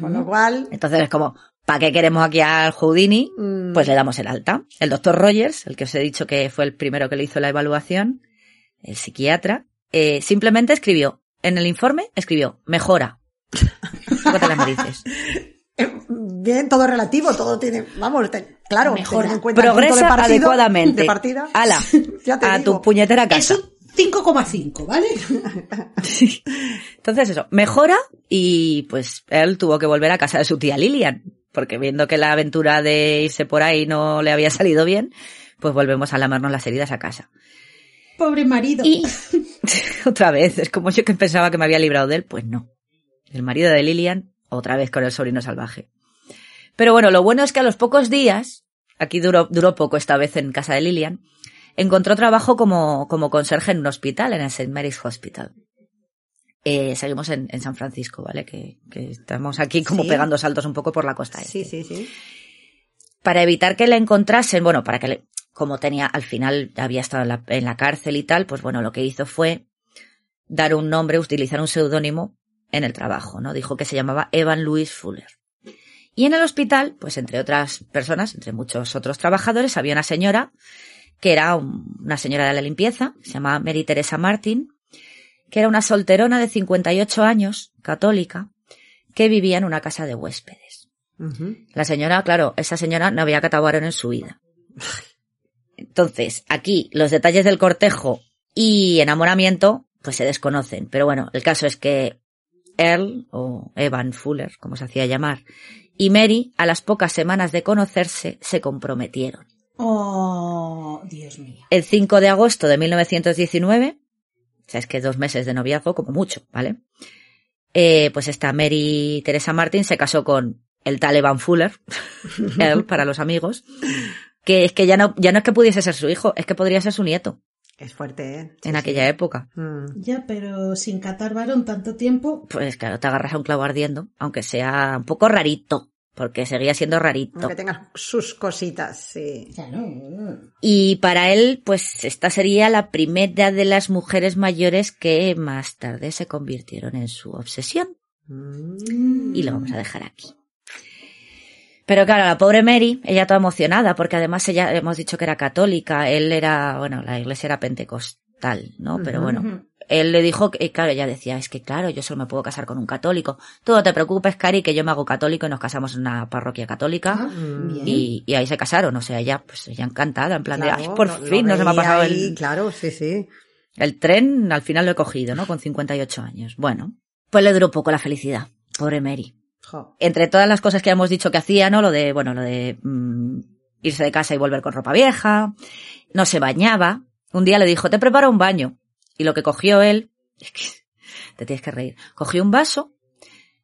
Con lo cual, Entonces es como, ¿para qué queremos aquí al Houdini? mm, Pues le damos el alta. El doctor Rogers, el que os he dicho que fue el primero que le hizo la evaluación, el psiquiatra, eh, simplemente escribió, en el informe escribió, mejora. Las narices. eh, bien, todo relativo, todo tiene, vamos, te- claro, Mejora. teniendo en cuenta el punto de Progresa partido, adecuadamente. De partida. Ala, Ya te a digo. tu puñetera casa. 5,5, ¿vale? Entonces eso, mejora y pues él tuvo que volver a casa de su tía Lilian, porque viendo que la aventura de irse por ahí no le había salido bien, pues volvemos a lamarnos las heridas a casa. Pobre marido. Y otra vez, es como yo que pensaba que me había librado de él, pues no. El marido de Lilian, otra vez con el sobrino salvaje. Pero bueno, lo bueno es que a los pocos días, aquí duró, duró poco esta vez en casa de Lilian, encontró trabajo como, como conserje en un hospital, en el St. Mary's Hospital. Eh, seguimos en, en San Francisco, ¿vale? Que, que estamos aquí como Sí. pegando saltos un poco por la costa. Sí, este sí, sí. para evitar que le encontrasen, bueno, para que le, como tenía, al final había estado en la, en la cárcel y tal, pues bueno, lo que hizo fue dar un nombre, utilizar un seudónimo en el trabajo, ¿no? Dijo que se llamaba Evan Louis Fuller. Y en el hospital, pues entre otras personas, entre muchos otros trabajadores, había una señora que era un- una señora de la limpieza, se llamaba Mary Teresa Martin, que era una solterona de 58 años, católica, que vivía en una casa de huéspedes. La señora, claro, esa señora no había catado varón en su vida. Entonces, aquí los detalles del cortejo y enamoramiento, pues se desconocen. Pero bueno, el caso es que Earl, o Evan Fuller, como se hacía llamar, y Mary, a las pocas semanas de conocerse, se comprometieron. Oh, Dios mío. El 5 de agosto de 1919, o sea, es que dos meses de noviazgo, como mucho, ¿vale? Eh, pues esta Mary Teresa Martin se casó con el tal Evan Fuller, él para los amigos, que es que ya no, ya no es que pudiese ser su hijo, es que podría ser su nieto Es fuerte, ¿eh? Sí, en sí. aquella época. Mm. Ya, pero sin catar varón tanto tiempo. Pues claro, te agarras a un clavo ardiendo, aunque sea un poco rarito, porque seguía siendo rarito. Aunque tenga sus cositas, sí. Ya no. Y para él, pues esta sería la primera de las mujeres mayores que más tarde se convirtieron en su obsesión. Mm. Y lo vamos a dejar aquí. Pero claro, la pobre Mary, ella toda emocionada, porque además ella, hemos dicho que era católica, él era, bueno, la iglesia era pentecostal, ¿no? Pero bueno, él le dijo que, claro, ella decía, es que claro, yo solo me puedo casar con un católico. Tú no te preocupes, Cari, que yo me hago católico y nos casamos en una parroquia católica. Ah, Mm. Y, y ahí se casaron, o sea, ella, pues ella encantada, en plan Claro, de, ay, por lo- lo fin no se me ha pasado ahí, el, Claro, sí, sí. el tren, al final lo he cogido, ¿no? Con 58 años. Bueno, pues le duró poco la felicidad, pobre Mary. Jo. Entre todas las cosas que hemos dicho que hacía, ¿no? Lo de, bueno, lo de mm, irse de casa y volver con ropa vieja, no se bañaba. Un día le dijo, te preparo un baño. Y lo que cogió él, es que te tienes que reír, cogió un vaso,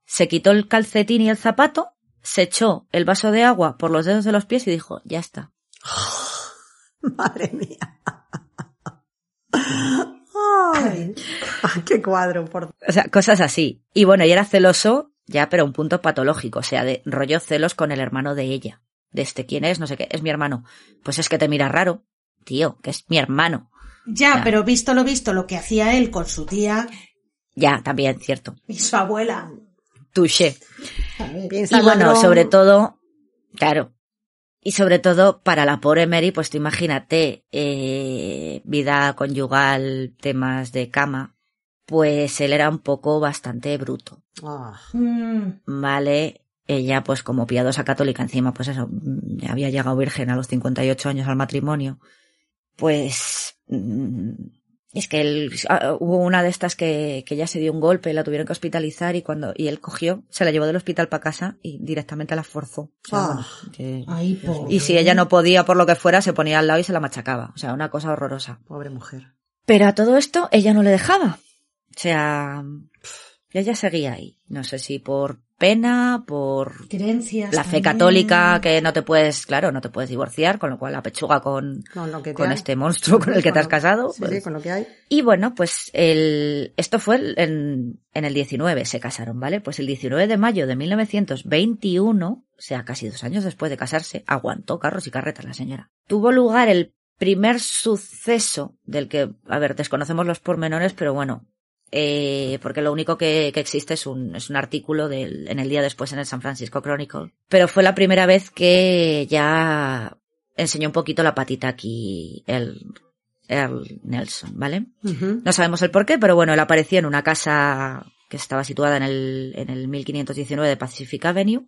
se quitó el calcetín y el zapato, se echó el vaso de agua por los dedos de los pies y dijo, ya está. Madre mía. Ay, ay, qué cuadro, por O sea, cosas así. Y bueno, y era celoso, ya, pero a un punto patológico, o sea, de rollo celos con el hermano de ella. De este, ¿quién es? No sé qué, es mi hermano. Pues es que te mira raro, tío, que es mi hermano. Ya, Ya. pero visto lo visto, lo que hacía él con su tía Ya, también, cierto. y su abuela. Touché. Y bueno, ladrón. sobre todo, claro. Y sobre todo para la pobre Mary, pues tú imagínate, eh, vida conyugal, temas de cama, pues él era un poco bastante bruto. Ah, Mm, Vale, ella pues como piadosa católica encima, pues eso, mm, ya había llegado virgen a los 58 años al matrimonio, pues es que él, ah, hubo una de estas que, que ya se dio un golpe, la tuvieron que hospitalizar y cuando, y él cogió, se la llevó del hospital para casa y directamente la forzó. O sea, Ah. bueno, que- Ay, pobre. y si ella no podía por lo que fuera, se ponía al lado y se la machacaba. O sea, una cosa horrorosa. Pobre mujer. Pero a todo esto ella no le dejaba. O sea, ella seguía ahí. No sé si por pena, por Creencias. la fe también. católica, que no te puedes, claro, no te puedes divorciar, con lo cual la pechuga con, Con lo que con este monstruo con el que te has casado. Sí, pues- sí, con lo que hay. Y bueno, pues el, esto fue el- en, en el 19, se casaron, ¿vale? Pues el 19 de mayo de 1921, o sea, casi dos años después de casarse, aguantó carros y carretas la señora. Tuvo lugar el primer suceso del que, a ver, desconocemos los pormenores, pero bueno, eh, porque lo único que, que existe es un, es un artículo del, en el día después en el San Francisco Chronicle. Pero fue la primera vez que ya enseñó un poquito la patita aquí el Earl Nelson, ¿vale? No sabemos el por qué, pero bueno, él apareció en una casa que estaba situada en el, en el 1519 de Pacific Avenue,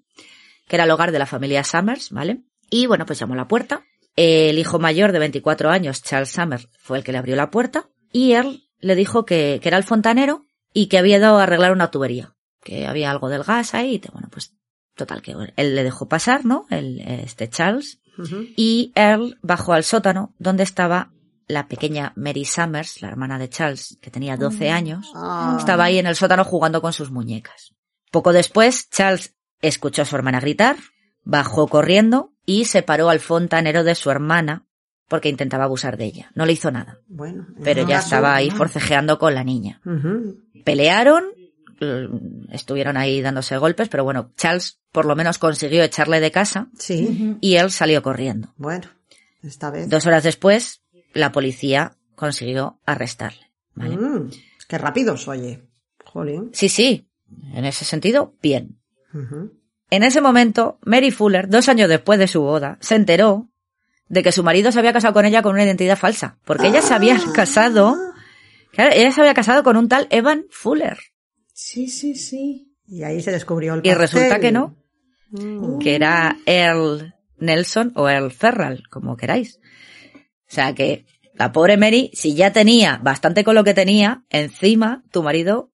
que era el hogar de la familia Summers, ¿vale? Y bueno, pues llamó a la puerta. El hijo mayor de 24 años, Charles Summers, fue el que le abrió la puerta y él le dijo que, que era el fontanero y que había ido a arreglar una tubería, que había algo del gas ahí, y te- bueno, pues total, que él le dejó pasar, ¿no? El, este Charles, y Earl bajó al sótano donde estaba la pequeña Mary Summers, la hermana de Charles, que tenía 12 años. Ah. Estaba ahí en el sótano jugando con sus muñecas. Poco después, Charles escuchó a su hermana gritar, bajó corriendo y separó al fontanero de su hermana porque intentaba abusar de ella. No le hizo nada, Bueno. pero ya estaba ahí forcejeando con la niña. Pelearon, mm, estuvieron ahí dándose golpes, pero bueno, Charles por lo menos consiguió echarle de casa Sí. y él salió corriendo. Bueno, esta vez. Dos horas después, la policía consiguió arrestarle. ¿vale? Mm, Qué rápidos, oye. Jolín. Sí, sí, en ese sentido, bien. En ese momento, Mary Fuller, dos años después de su boda, se enteró de que su marido se había casado con ella con una identidad falsa, porque ella se había Ah. casado, claro, ella se había casado con un tal Evan Fuller, Sí, sí, sí. Y ahí se descubrió el y pastel. resulta que no, Mm. que era Earl Nelson o Earl Ferral, como queráis. O sea que la pobre Mary, si ya tenía bastante con lo que tenía, encima tu marido,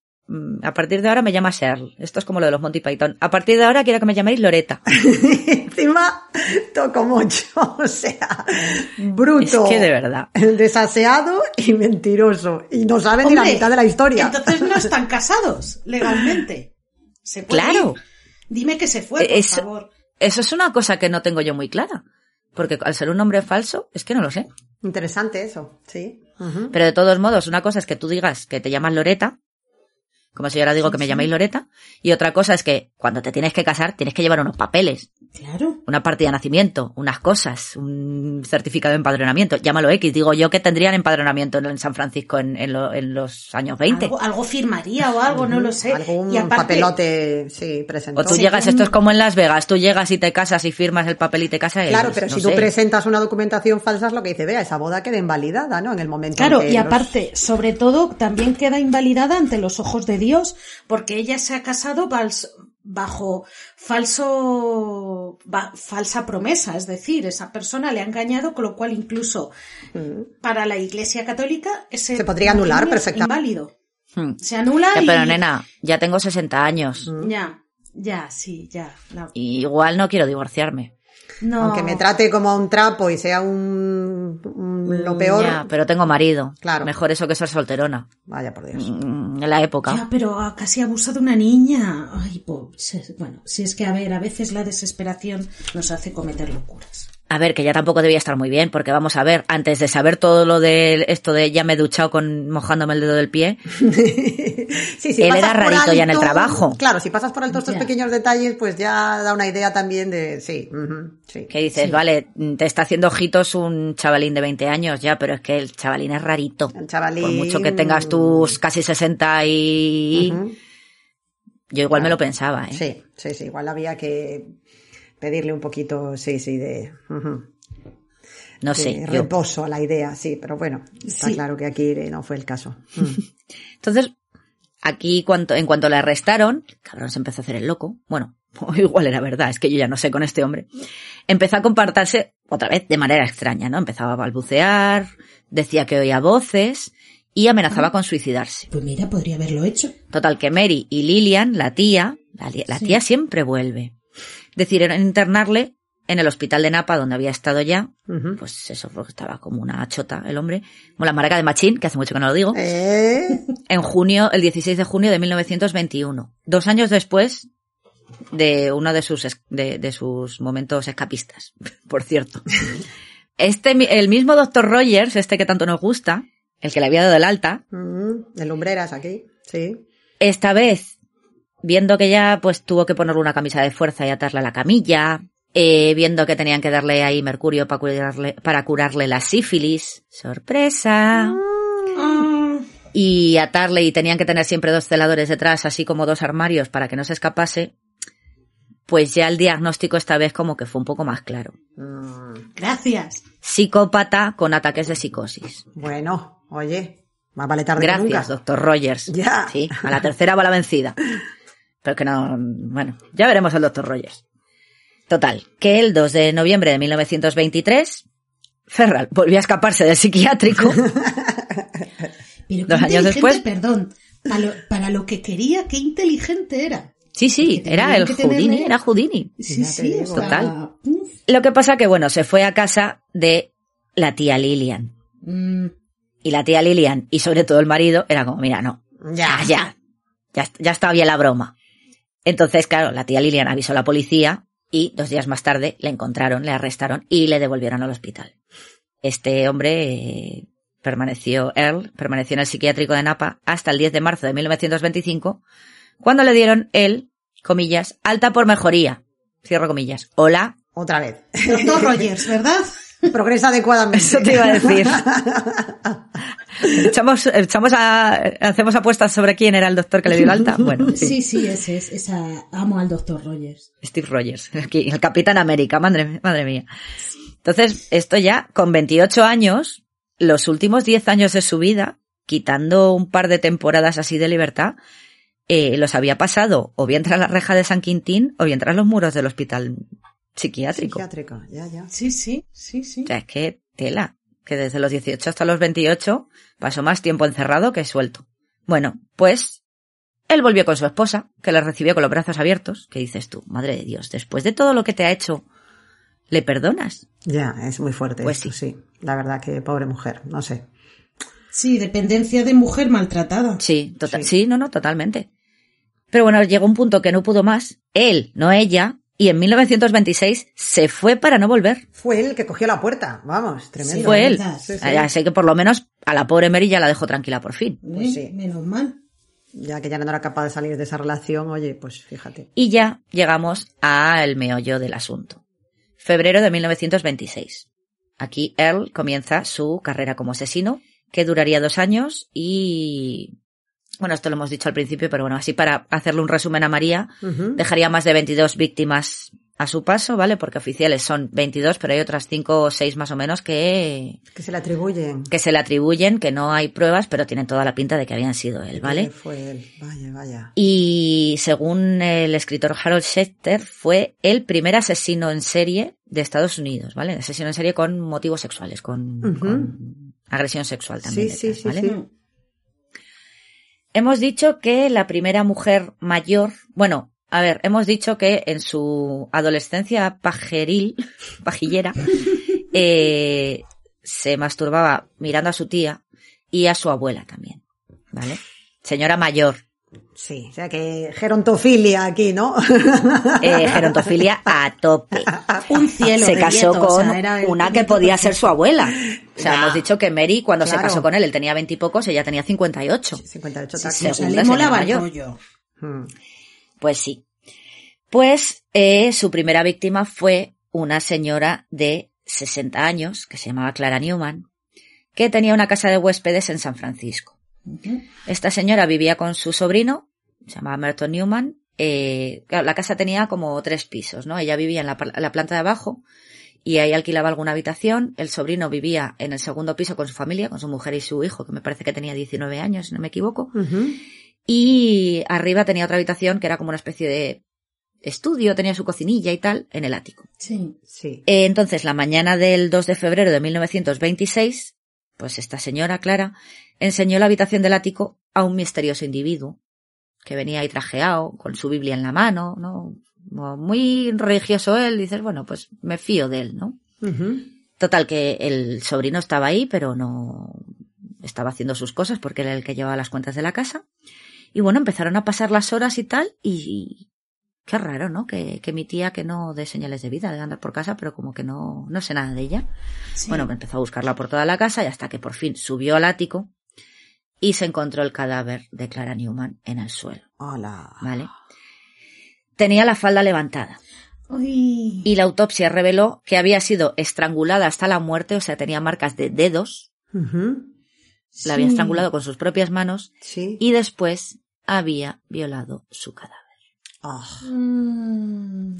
a partir de ahora me llamas Earl. Esto es como lo de los Monty Python. A partir de ahora quiero que me llaméis Loreta. Encima toco mucho, o sea, bruto. Es que de verdad. Desaseado y mentiroso. Y no sabe ni la Hombre, mitad de la historia. Entonces no están casados legalmente. ¿Se puede Claro. ir? Dime que se fue, por Es- favor. Eso es una cosa que no tengo yo muy clara. Porque al ser un nombre falso, es que no lo sé. Interesante eso, sí. Pero de todos modos, una cosa es que tú digas que te llamas Loreta, como si yo ahora digo que me llamáis Loreta, y otra cosa es que cuando te tienes que casar tienes que llevar unos papeles, Claro. una partida de nacimiento, unas cosas, un certificado de empadronamiento, llámalo X, digo yo que tendrían empadronamiento en, San Francisco en, en lo- en los años 20. Algo, algo firmaría o algo, no lo sé. Algún y aparte, papelote, sí, presentó. O tú Sí, llegas, esto es como en Las Vegas, tú llegas y te casas y firmas el papel y te casas. y Claro, pero no si sé. tú presentas una documentación falsa es lo que dice, vea, esa boda queda invalidada, ¿no? En el momento Claro, en que y los- aparte, sobre todo, también queda invalidada ante los ojos de Dios, porque ella se ha casado bajo falso, ba- falsa promesa, es decir, esa persona le ha engañado, con lo cual incluso para la Iglesia Católica ese Se podría anular perfectamente. Inválido. Hmm. Se anula Ya, y pero nena, ya tengo 60 años. ya, ya, sí, ya. la- y igual no quiero divorciarme. No. Aunque me trate como a un trapo y sea un, un- lo peor, Ya, pero tengo marido. Claro. Mejor eso que ser solterona. vaya por Dios. Mm, En la época. Ya, pero casi abusa de una niña. Ay, se- bueno, si es que, a ver, a veces la desesperación nos hace cometer locuras. A ver, que ya tampoco debía estar muy bien, porque vamos a ver, antes de saber todo lo de esto de ya me he duchado con mojándome el dedo del pie, Sí, si Él era rarito ya en el trabajo. Claro, si pasas por alto estos pequeños detalles, pues ya da una idea también de, sí, ujú, sí. que dices, vale, te está haciendo ojitos un chavalín de 20 años ya, pero es que el chavalín es rarito. El chavalín- Por mucho que tengas tus casi 60 y... Yo igual me lo pensaba, ¿eh? Sí, sí, sí, igual había que pedirle un poquito, sí, sí, de, No de sé, yo. reposo a la idea, sí, pero bueno, está Sí. claro que aquí no fue el caso. Mm. Entonces, aquí cuanto, en cuanto le arrestaron, el cabrón se empezó a hacer el loco. Bueno, igual era verdad, es que yo ya no sé con este hombre. Empezó a compartirse otra vez de manera extraña, ¿no? Empezaba a balbucear, decía que oía voces y amenazaba con suicidarse. Pues mira, podría haberlo hecho. Total, que Mary y Lillian, la tía, la, la Sí. tía siempre vuelve. Decidieron internarle en el hospital de Napa, donde había estado ya. Pues eso, porque estaba como una chota el hombre. Como la marca de Machín, que hace mucho que no lo digo. ¿Eh? En junio, el 16 de junio de 1921. Dos años después de uno de sus, de, de sus momentos escapistas, por cierto. Este, el mismo doctor Rogers, este que tanto nos gusta, el que le había dado el alta, de lumbreras aquí, sí. esta vez, viendo que ya pues tuvo que ponerle una camisa de fuerza y atarle a la camilla, eh, viendo que tenían que darle ahí mercurio para curarle, para curarle la sífilis, sorpresa, Ah, y atarle y tenían que tener siempre dos celadores detrás, así como dos armarios para que no se escapase, pues ya el diagnóstico esta vez como que fue un poco más claro. Mm, gracias. Psicópata con ataques de psicosis. bueno, oye, más vale tarde que nunca. Gracias, doctor Rogers. Ya. Sí, a la tercera va la vencida. Pero que no, bueno, ya veremos al doctor Rogers. Total, que el 2 de noviembre de 1923, Ferral volvió a escaparse del psiquiátrico. Pero qué Dos años después- perdón, para lo, para lo que quería, qué inteligente era. Sí, sí, era el Houdini, era Houdini. Sí, sí, sea, Total. Lo que pasa que, bueno, se fue a casa de la tía Lilian. mm, Y la tía Lilian, y sobre todo el marido, era como, mira, no, Ya, ya, ya, ya, ya está bien la broma. Entonces, claro, la tía Lilian avisó a la policía y dos días más tarde le encontraron, le arrestaron y le devolvieron al hospital. Este hombre eh, permaneció, Earl, permaneció en el psiquiátrico de Napa hasta el 10 de marzo de 1925, cuando le dieron el, comillas, alta por mejoría. Cierro comillas. Hola. Otra vez. Doctor Rogers, ¿verdad? Progresa adecuadamente. Eso te iba a decir. echamos, echamos a, hacemos apuestas sobre quién era el doctor que le dio el alta. Bueno. Sí, sí, ese es, esa, amo al doctor Rogers. Steve Rogers, aquí, el Capitán América, madre, madre mía. Entonces, esto ya, con 28 años, los últimos 10 años de su vida, quitando un par de temporadas así de libertad, eh, los había pasado o bien tras la reja de San Quintín o bien tras los muros del hospital psiquiátrico. Psiquiátrico, ya, ya. Sí, sí, sí, sí. O sea, es que tela, que desde los 18 hasta los 28 pasó más tiempo encerrado que suelto. Bueno, pues él volvió con su esposa, que le recibió con los brazos abiertos, que dices tú, madre de Dios, después de todo lo que te ha hecho, ¿le perdonas? Ya, es muy fuerte Pues esto, sí. La verdad que pobre mujer, no sé. Sí, dependencia de mujer maltratada. Sí, total, Sí. sí. no, no, totalmente. Pero bueno, llegó un punto que no pudo más, él, no ella, y en 1926 se fue para no volver. Fue él el que cogió la puerta, vamos, tremendo. fue la él. Sí, sí. Así que por lo menos a la pobre Mary ya la dejó tranquila por fin. Pues sí. Menos mal. Ya que ya no era capaz de salir de esa relación, oye, pues fíjate. Y ya llegamos al meollo del asunto. Febrero de 1926. Aquí Earl comienza su carrera como asesino, que duraría dos años y... Bueno, esto lo hemos dicho al principio, pero bueno, así para hacerle un resumen a María, dejaría más de 22 víctimas a su paso, ¿vale? Porque oficiales son 22, pero hay otras 5 o 6 más o menos que, Que se le atribuyen. que se le atribuyen, que no hay pruebas, pero tienen toda la pinta de que habían sido él, Que ¿vale? Fue él. Vaya, vaya. Y según el escritor Harold Schechter, fue el primer asesino en serie de Estados Unidos, ¿vale? Asesino en serie con motivos sexuales, con, agresión sexual también. Sí, sí, ¿vale? sí. Hemos dicho que la primera mujer mayor, bueno, a ver, hemos dicho que en su adolescencia pajeril, pajillera, eh, se masturbaba mirando a su tía y a su abuela también, ¿vale? Señora mayor, Sí, o sea que gerontofilia aquí, ¿no? eh, gerontofilia a tope. Un cielo. se de casó nieto, o con sea, era el una que podía ser su abuela. O sea, Ya. hemos dicho que Mary, cuando se casó con él, él tenía veintipocos, ella tenía 58. 58 Sí, sí, Segunda le molaba señora el mayor. rollo. Mm. Pues sí. Pues eh, su primera víctima fue una señora de 60 años, que se llamaba Clara Newman, que tenía una casa de huéspedes en San Francisco. Esta señora vivía con su sobrino, se llamaba Merton Newman. Eh, claro, la casa tenía como tres pisos, ¿no? Ella vivía en la, planta de abajo y ahí alquilaba alguna habitación. El sobrino vivía en el segundo piso con su familia, con su mujer y su hijo, que me parece que tenía 19 años, si no me equivoco. Y arriba tenía otra habitación que era como una especie de estudio, tenía su cocinilla y tal, en el ático. Sí. Sí. Eh, Entonces, la mañana del 2 de febrero de 1926, pues esta señora, Clara, enseñó la habitación del ático a un misterioso individuo que venía ahí trajeado, con su Biblia en la mano, ¿no? Muy religioso él, dices, bueno, pues me fío de él, ¿no? Total, que el sobrino estaba ahí, pero no estaba haciendo sus cosas porque era el que llevaba las cuentas de la casa. Y bueno, empezaron a pasar las horas y tal, y qué raro, ¿no? Que, que mi tía que no dé señales de vida, de andar por casa, pero como que no, no sé nada de ella. Sí. Bueno, empezó a buscarla por toda la casa y hasta que por fin subió al ático y se encontró el cadáver de Clara Newman en el suelo, Hola. ¿vale? Tenía la falda levantada Uy. y la autopsia reveló que había sido estrangulada hasta la muerte, o sea, tenía marcas de dedos, Ujú. la había Sí. estrangulado con sus propias manos Sí. y después había violado su cadáver. Ah. Mm.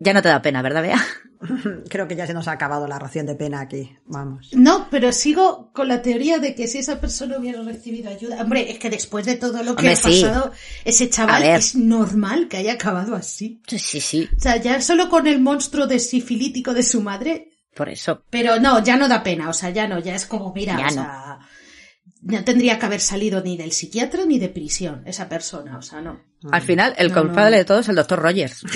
Ya no te da pena, ¿verdad, Bea? Creo que ya se nos ha acabado la ración de pena aquí. Vamos. No, pero sigo con la teoría de que si esa persona hubiera recibido ayuda. Hombre, es que después de todo lo que Hombre, ha sí. pasado, ese chaval es normal que haya acabado así. Sí, sí, O sea, ya solo con el monstruo de sifilítico de su madre. por eso. Pero no, ya no da pena. O sea, ya no, ya es como, mira, Ya o no. sea. No tendría que haber salido ni del psiquiatra ni de prisión, esa persona, o sea, no. Al final, el No, culpable no. de todo es el doctor Rogers.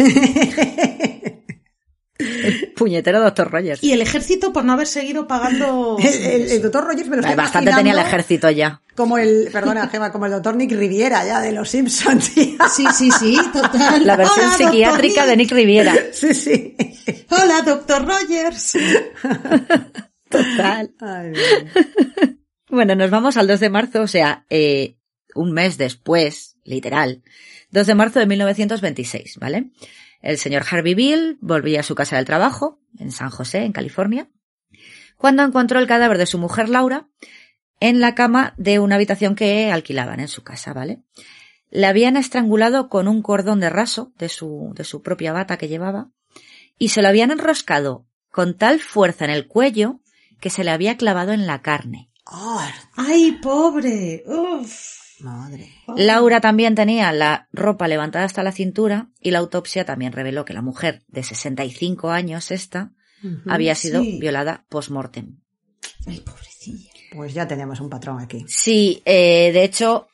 puñetero doctor Rogers. Y el ejército por no haber seguido pagando. El, el- el doctor Rogers me lo Bastante tenía el ejército ya. Como el, perdona, Gema, como el doctor Nick Riviera ya de los Simpsons. tía. Sí, sí, sí, total. La versión Hola, psiquiátrica de Nick. Riviera. Sí, sí. Hola, doctor Rogers. Total. Ay. Bueno, nos vamos al 2 de marzo, o sea, eh, un mes después, literal. 2 de marzo de 1926, ¿vale? El señor Harvey Bill volvía a su casa del trabajo, en San José, en California, cuando encontró el cadáver de su mujer Laura en la cama de una habitación que alquilaban en su casa, ¿vale? La habían estrangulado con un cordón de raso de su, de su propia bata que llevaba y se lo habían enroscado con tal fuerza en el cuello que se le había clavado en la carne. Ay, pobre. Uf. Madre. Laura también tenía la ropa levantada hasta la cintura y la autopsia también reveló que la mujer de 65 años esta Ujú. había sido sí. violada post-mortem. Ay, pobrecilla. Pues ya tenemos un patrón aquí. Sí, eh, de hecho,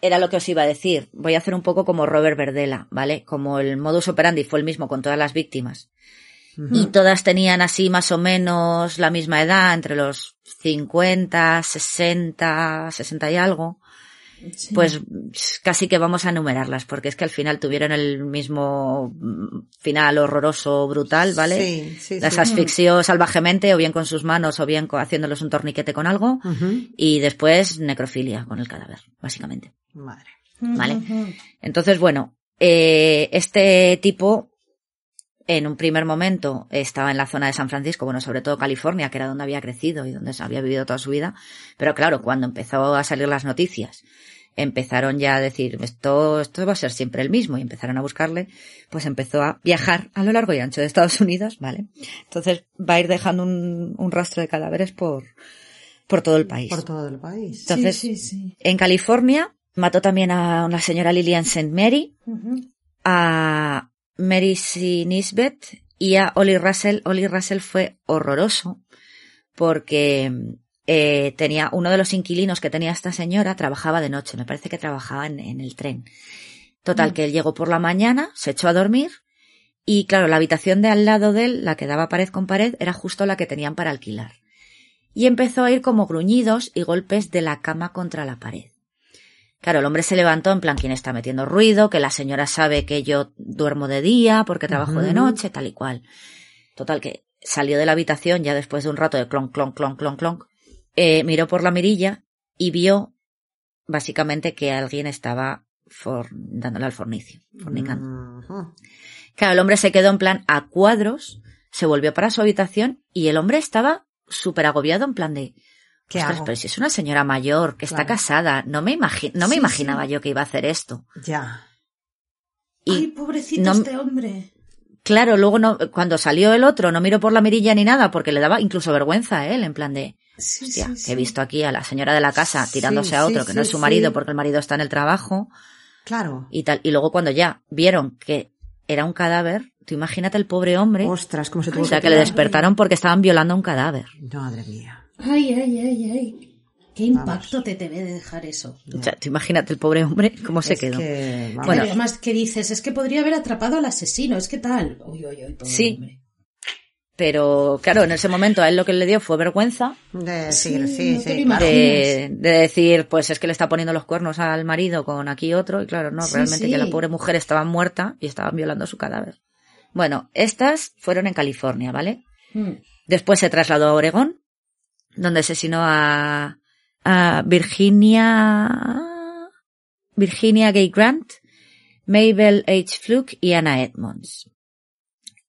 era lo que os iba a decir. Voy a hacer un poco como Robert Verdela, ¿vale? Como el modus operandi fue el mismo con todas las víctimas. Y todas tenían así más o menos la misma edad, entre los 50, 60, 60 y algo. Sí. Pues casi que vamos a enumerarlas, porque es que al final tuvieron el mismo final horroroso, brutal, ¿vale? Sí, sí, Las asfixió salvajemente, o bien con sus manos, o bien haciéndoles un torniquete con algo, y después necrofilia con el cadáver, básicamente. Madre. ¿vale? Entonces, bueno, eh, este tipo, en un primer momento, estaba en la zona de San Francisco, bueno, sobre todo California, que era donde había crecido y donde había vivido toda su vida. Pero claro, cuando empezó a salir las noticias, empezaron ya a decir, esto, esto va a ser siempre el mismo, y empezaron a buscarle, pues empezó a viajar a lo largo y ancho de Estados Unidos, ¿vale? Entonces va a ir dejando un, un rastro de cadáveres por, por todo el país. Por todo el país. Entonces, sí, sí, sí. En California, mató también a una señora Lillian St. Mary, a Mary C. Nisbet y a Ollie Russell. Ollie Russell fue horroroso porque eh, tenía uno de los inquilinos que tenía esta señora trabajaba de noche. Me parece que trabajaba en, en el tren. Total, Mm. que él llegó por la mañana, se echó a dormir y claro, la habitación de al lado de él, la que daba pared con pared, era justo la que tenían para alquilar. Y empezó a ir como gruñidos y golpes de la cama contra la pared. Claro, el hombre se levantó en plan, ¿quién está metiendo ruido? Que la señora sabe que yo duermo de día porque trabajo de noche, tal y cual. Total, que salió de la habitación ya después de un rato de clon, clon, clon, clon, clon. eh, miró por la mirilla y vio básicamente que alguien estaba for- dándole al fornicio, fornicando. Claro, el hombre se quedó en plan a cuadros, se volvió para su habitación y el hombre estaba súper agobiado en plan de, ¿Qué "Ostras, hago? pero si es una señora mayor que está casada, no me, imagi- no me Sí, imaginaba sí. yo que iba a hacer esto. Ya. Y Ay, pobrecito no- este hombre. claro, luego no, cuando salió el otro no miró por la mirilla ni nada porque le daba incluso vergüenza a él, en plan de, Sí, hostia, sí, que he visto aquí a la señora de la casa tirándose a otro que no es su marido porque el marido está en el trabajo Claro. y tal. Y luego cuando ya vieron que era un cadáver, tú imagínate el pobre hombre, Ostras, cómo se o tuvo sea, que que le despertaron porque estaban violando a un cadáver. Madre mía. Ay, ay, ay, ay. ¿Qué impacto te debe de dejar eso? O sea, tú imagínate el pobre hombre cómo se Es quedó. que, vamos, Bueno. Además, ¿qué dices? Es que podría haber atrapado al asesino, es que tal. Uy, uy, uy, pobre Sí. hombre. Pero claro, en ese momento a él lo que le dio fue vergüenza de Sí, decir, sí, sí. imaginas. de, de decir, pues es que le está poniendo los cuernos al marido con aquí otro, y claro, no, Sí, realmente sí. que la pobre mujer estaba muerta y estaban violando su cadáver. Bueno, estas fueron en California, ¿vale? Mm. Después se trasladó a Oregón, donde asesinó a, a Virginia, Virginia Gay Grant, Mabel H. Fluke y Anna Edmonds.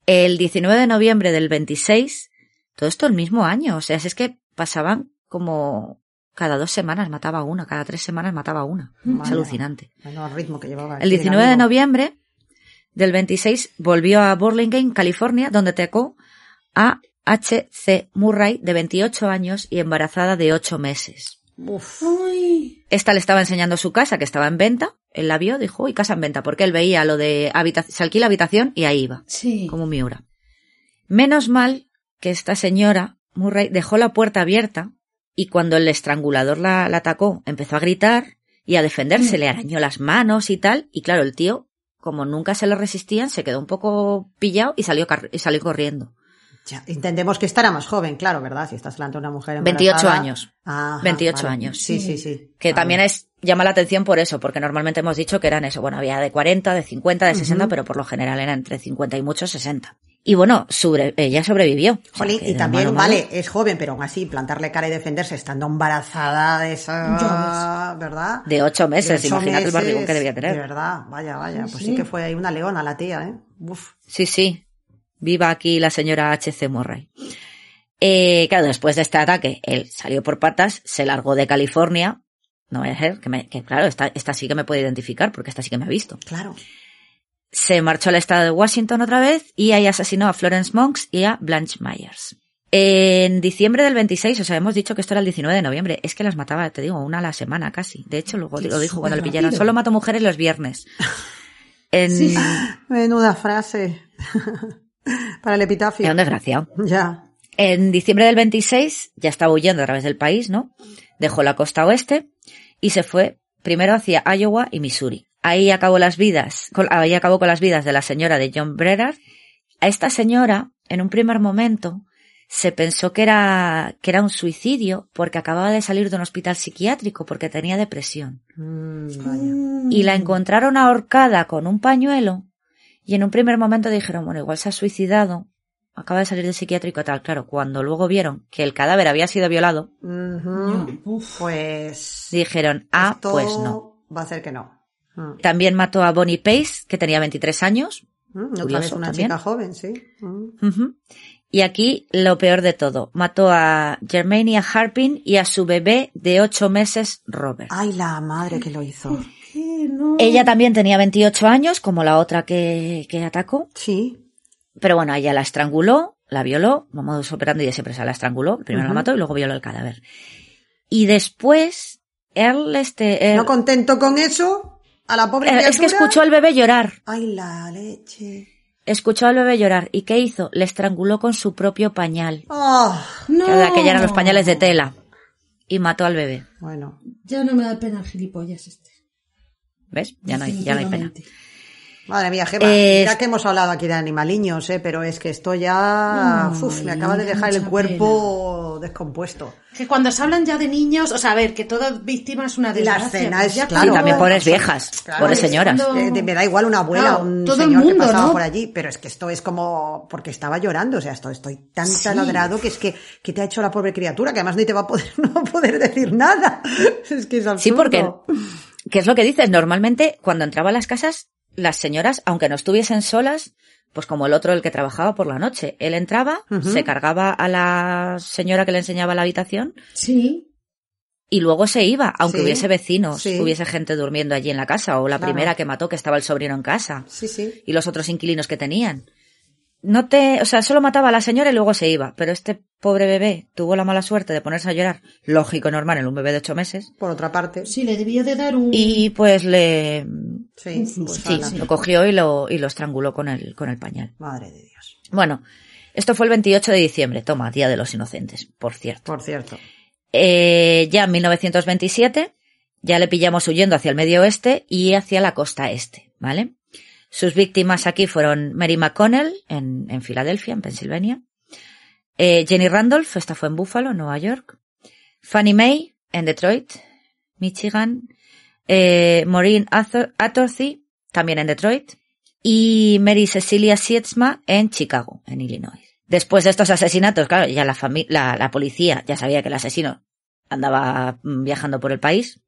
El 19 de noviembre del 26, todo esto el mismo año, o sea, es que pasaban como cada dos semanas mataba una, cada tres semanas mataba una. Es alucinante. Bueno, el ritmo que llevaba. El aquí 19 de noviembre del 26 volvió a Burlingame, California, donde atacó a H.C. Murray, de 28 años y embarazada de 8 meses. Uf, Esta le estaba enseñando su casa, que estaba en venta. Él la vio, dijo, y casa en venta, porque él veía lo de habita- se alquila habitación y ahí iba, sí. como Miura. Menos mal que esta señora, Murray, dejó la puerta abierta y cuando el estrangulador la, la atacó, empezó a gritar y a defenderse, le arañó las manos y tal, y claro, el tío, como nunca se le resistían, se quedó un poco pillado y salió, y salió corriendo. Ya, entendemos que estará más joven, claro, ¿verdad? Si estás delante de una mujer 28 embarazada. años. Ajá, 28 vale. años. Sí, sí, sí. Que Vale. también es, llama la atención por eso, porque normalmente hemos dicho que eran eso, bueno, había de 40, de 50, de 60, Ujú. pero por lo general eran entre 50 y muchos 60. Y bueno, sobre, ella sobrevivió. O sea, Jolín, y también, malo, malo. vale, es joven, pero aún así, plantarle cara y defenderse estando embarazada de esa, ¿verdad? De ocho meses, De ocho imagínate el barrigón meses, que debía tener. De verdad, vaya, vaya, Sí, pues sí. sí que fue ahí una leona la tía, ¿eh? Uf. Sí, sí. Viva aquí la señora H.C. Murray. Eh, claro, después de este ataque, él salió por patas, se largó de California. No voy a ser, que, me, que claro, esta, esta sí que me puede identificar, porque esta sí que me ha visto. Claro. Se marchó al estado de Washington otra vez y ahí asesinó a Florence Monks y a Blanche Myers. En diciembre del 26, o sea, hemos dicho que esto era el 19 de noviembre, es que las mataba, te digo, una a la semana casi. De hecho, luego lo dijo cuando le pillaron. Solo mato mujeres los viernes. En... Sí. Menuda frase. Para el epitafio. Era un desgraciado. Ya. En diciembre del 26 ya estaba huyendo a través del país, ¿no? Dejó la costa oeste y se fue primero hacia Iowa y Missouri. Ahí acabó las vidas, con- ahí acabó con las vidas de la señora de John Brerard. A esta señora, en un primer momento, se pensó que era, que era un suicidio porque acababa de salir de un hospital psiquiátrico porque tenía depresión. Mm, vaya. Y la encontraron ahorcada con un pañuelo y en un primer momento dijeron, bueno, igual se ha suicidado, acaba de salir del psiquiátrico tal. Claro, cuando luego vieron que el cadáver había sido violado, Ujú. Uf. Pues. dijeron, ah, esto pues no. Va a ser que no. Mm. También mató a Bonnie Pace, que tenía 23 años. Mm, Otra Curioso vez una también. chica joven, sí. Mm. Y aquí lo peor de todo, mató a Germania Harpin y a su bebé de 8 meses, Robert. Ay, la madre que lo hizo. ¿Qué? No. Ella también tenía 28 años, como la otra que, que atacó. Sí. Pero bueno, ella la estranguló, la violó, modus operandi de siempre se la estranguló, primero la mató y luego violó el cadáver. Y después, él, este, él- No contento con eso, a la pobre eh, criatura. es que escuchó al bebé llorar, Ay, la leche. escuchó al bebé llorar, ¿y qué hizo? Le estranguló con su propio pañal, Oh, No. que de aquella eran los pañales de tela, y mató al bebé. bueno. Ya no me da pena el gilipollas este. ¿Ves? Ya no hay, ya no hay pena. Madre mía, Gemma, Eh, ya que hemos hablado aquí de animaliños, ¿eh? pero es que esto ya uf, me acaba de dejar el cuerpo descompuesto. Que cuando se hablan ya de niños, o sea, a ver, que toda víctima es una La desgracia. escena pues es, ya claro. Y también pobres viejas, Claro, pobres es señoras. cuando- Eh, me da igual una abuela Claro, o un todo el señor mundo, que pasaba ¿no? por allí, pero es que esto es como porque estaba llorando, o sea, esto estoy tan Sí. taladrado que es que ¿qué te ha hecho la pobre criatura? Que además ni te va a poder no va a poder decir nada. Es que es absurdo. Sí, porque, ¿qué es lo que dices? Normalmente, cuando entraba a las casas, las señoras, aunque no estuviesen solas, pues como el otro, el que trabajaba por la noche, él entraba, se cargaba a la señora que le enseñaba la habitación Sí. y luego se iba, aunque Sí, hubiese vecinos, sí. hubiese gente durmiendo allí en la casa, o la Claro. primera que mató que estaba el sobrino en casa, Sí, sí. y los otros inquilinos que tenían. No te, o sea, solo mataba a la señora y luego se iba, pero este pobre bebé tuvo la mala suerte de ponerse a llorar, lógico, normal, en un bebé de ocho meses, Por otra parte, Sí, le debió de dar un... y pues le, sí, Sí, pues Sí, lo cogió y lo, y lo estranguló con el, con el pañal. Madre de Dios. Bueno, Esto fue el 28 de diciembre, toma, Día de los Inocentes, por cierto. Por cierto. Eh, ya en 1927 ya le pillamos huyendo hacia el medio oeste y hacia la costa este, ¿vale? Sus víctimas aquí fueron Mary McConnell en, en Filadelfia, en Pensilvania. Eh, Jenny Randolph, esta fue en Buffalo, Nueva York. Fannie Mae en Detroit, Michigan. Eh, Maureen Athor- Attorthy, también en Detroit. Y Mary Cecilia Sietzma en Chicago, en Illinois. Después de estos asesinatos, claro, ya la, la, la policía ya sabía que el asesino andaba mm, viajando por el país.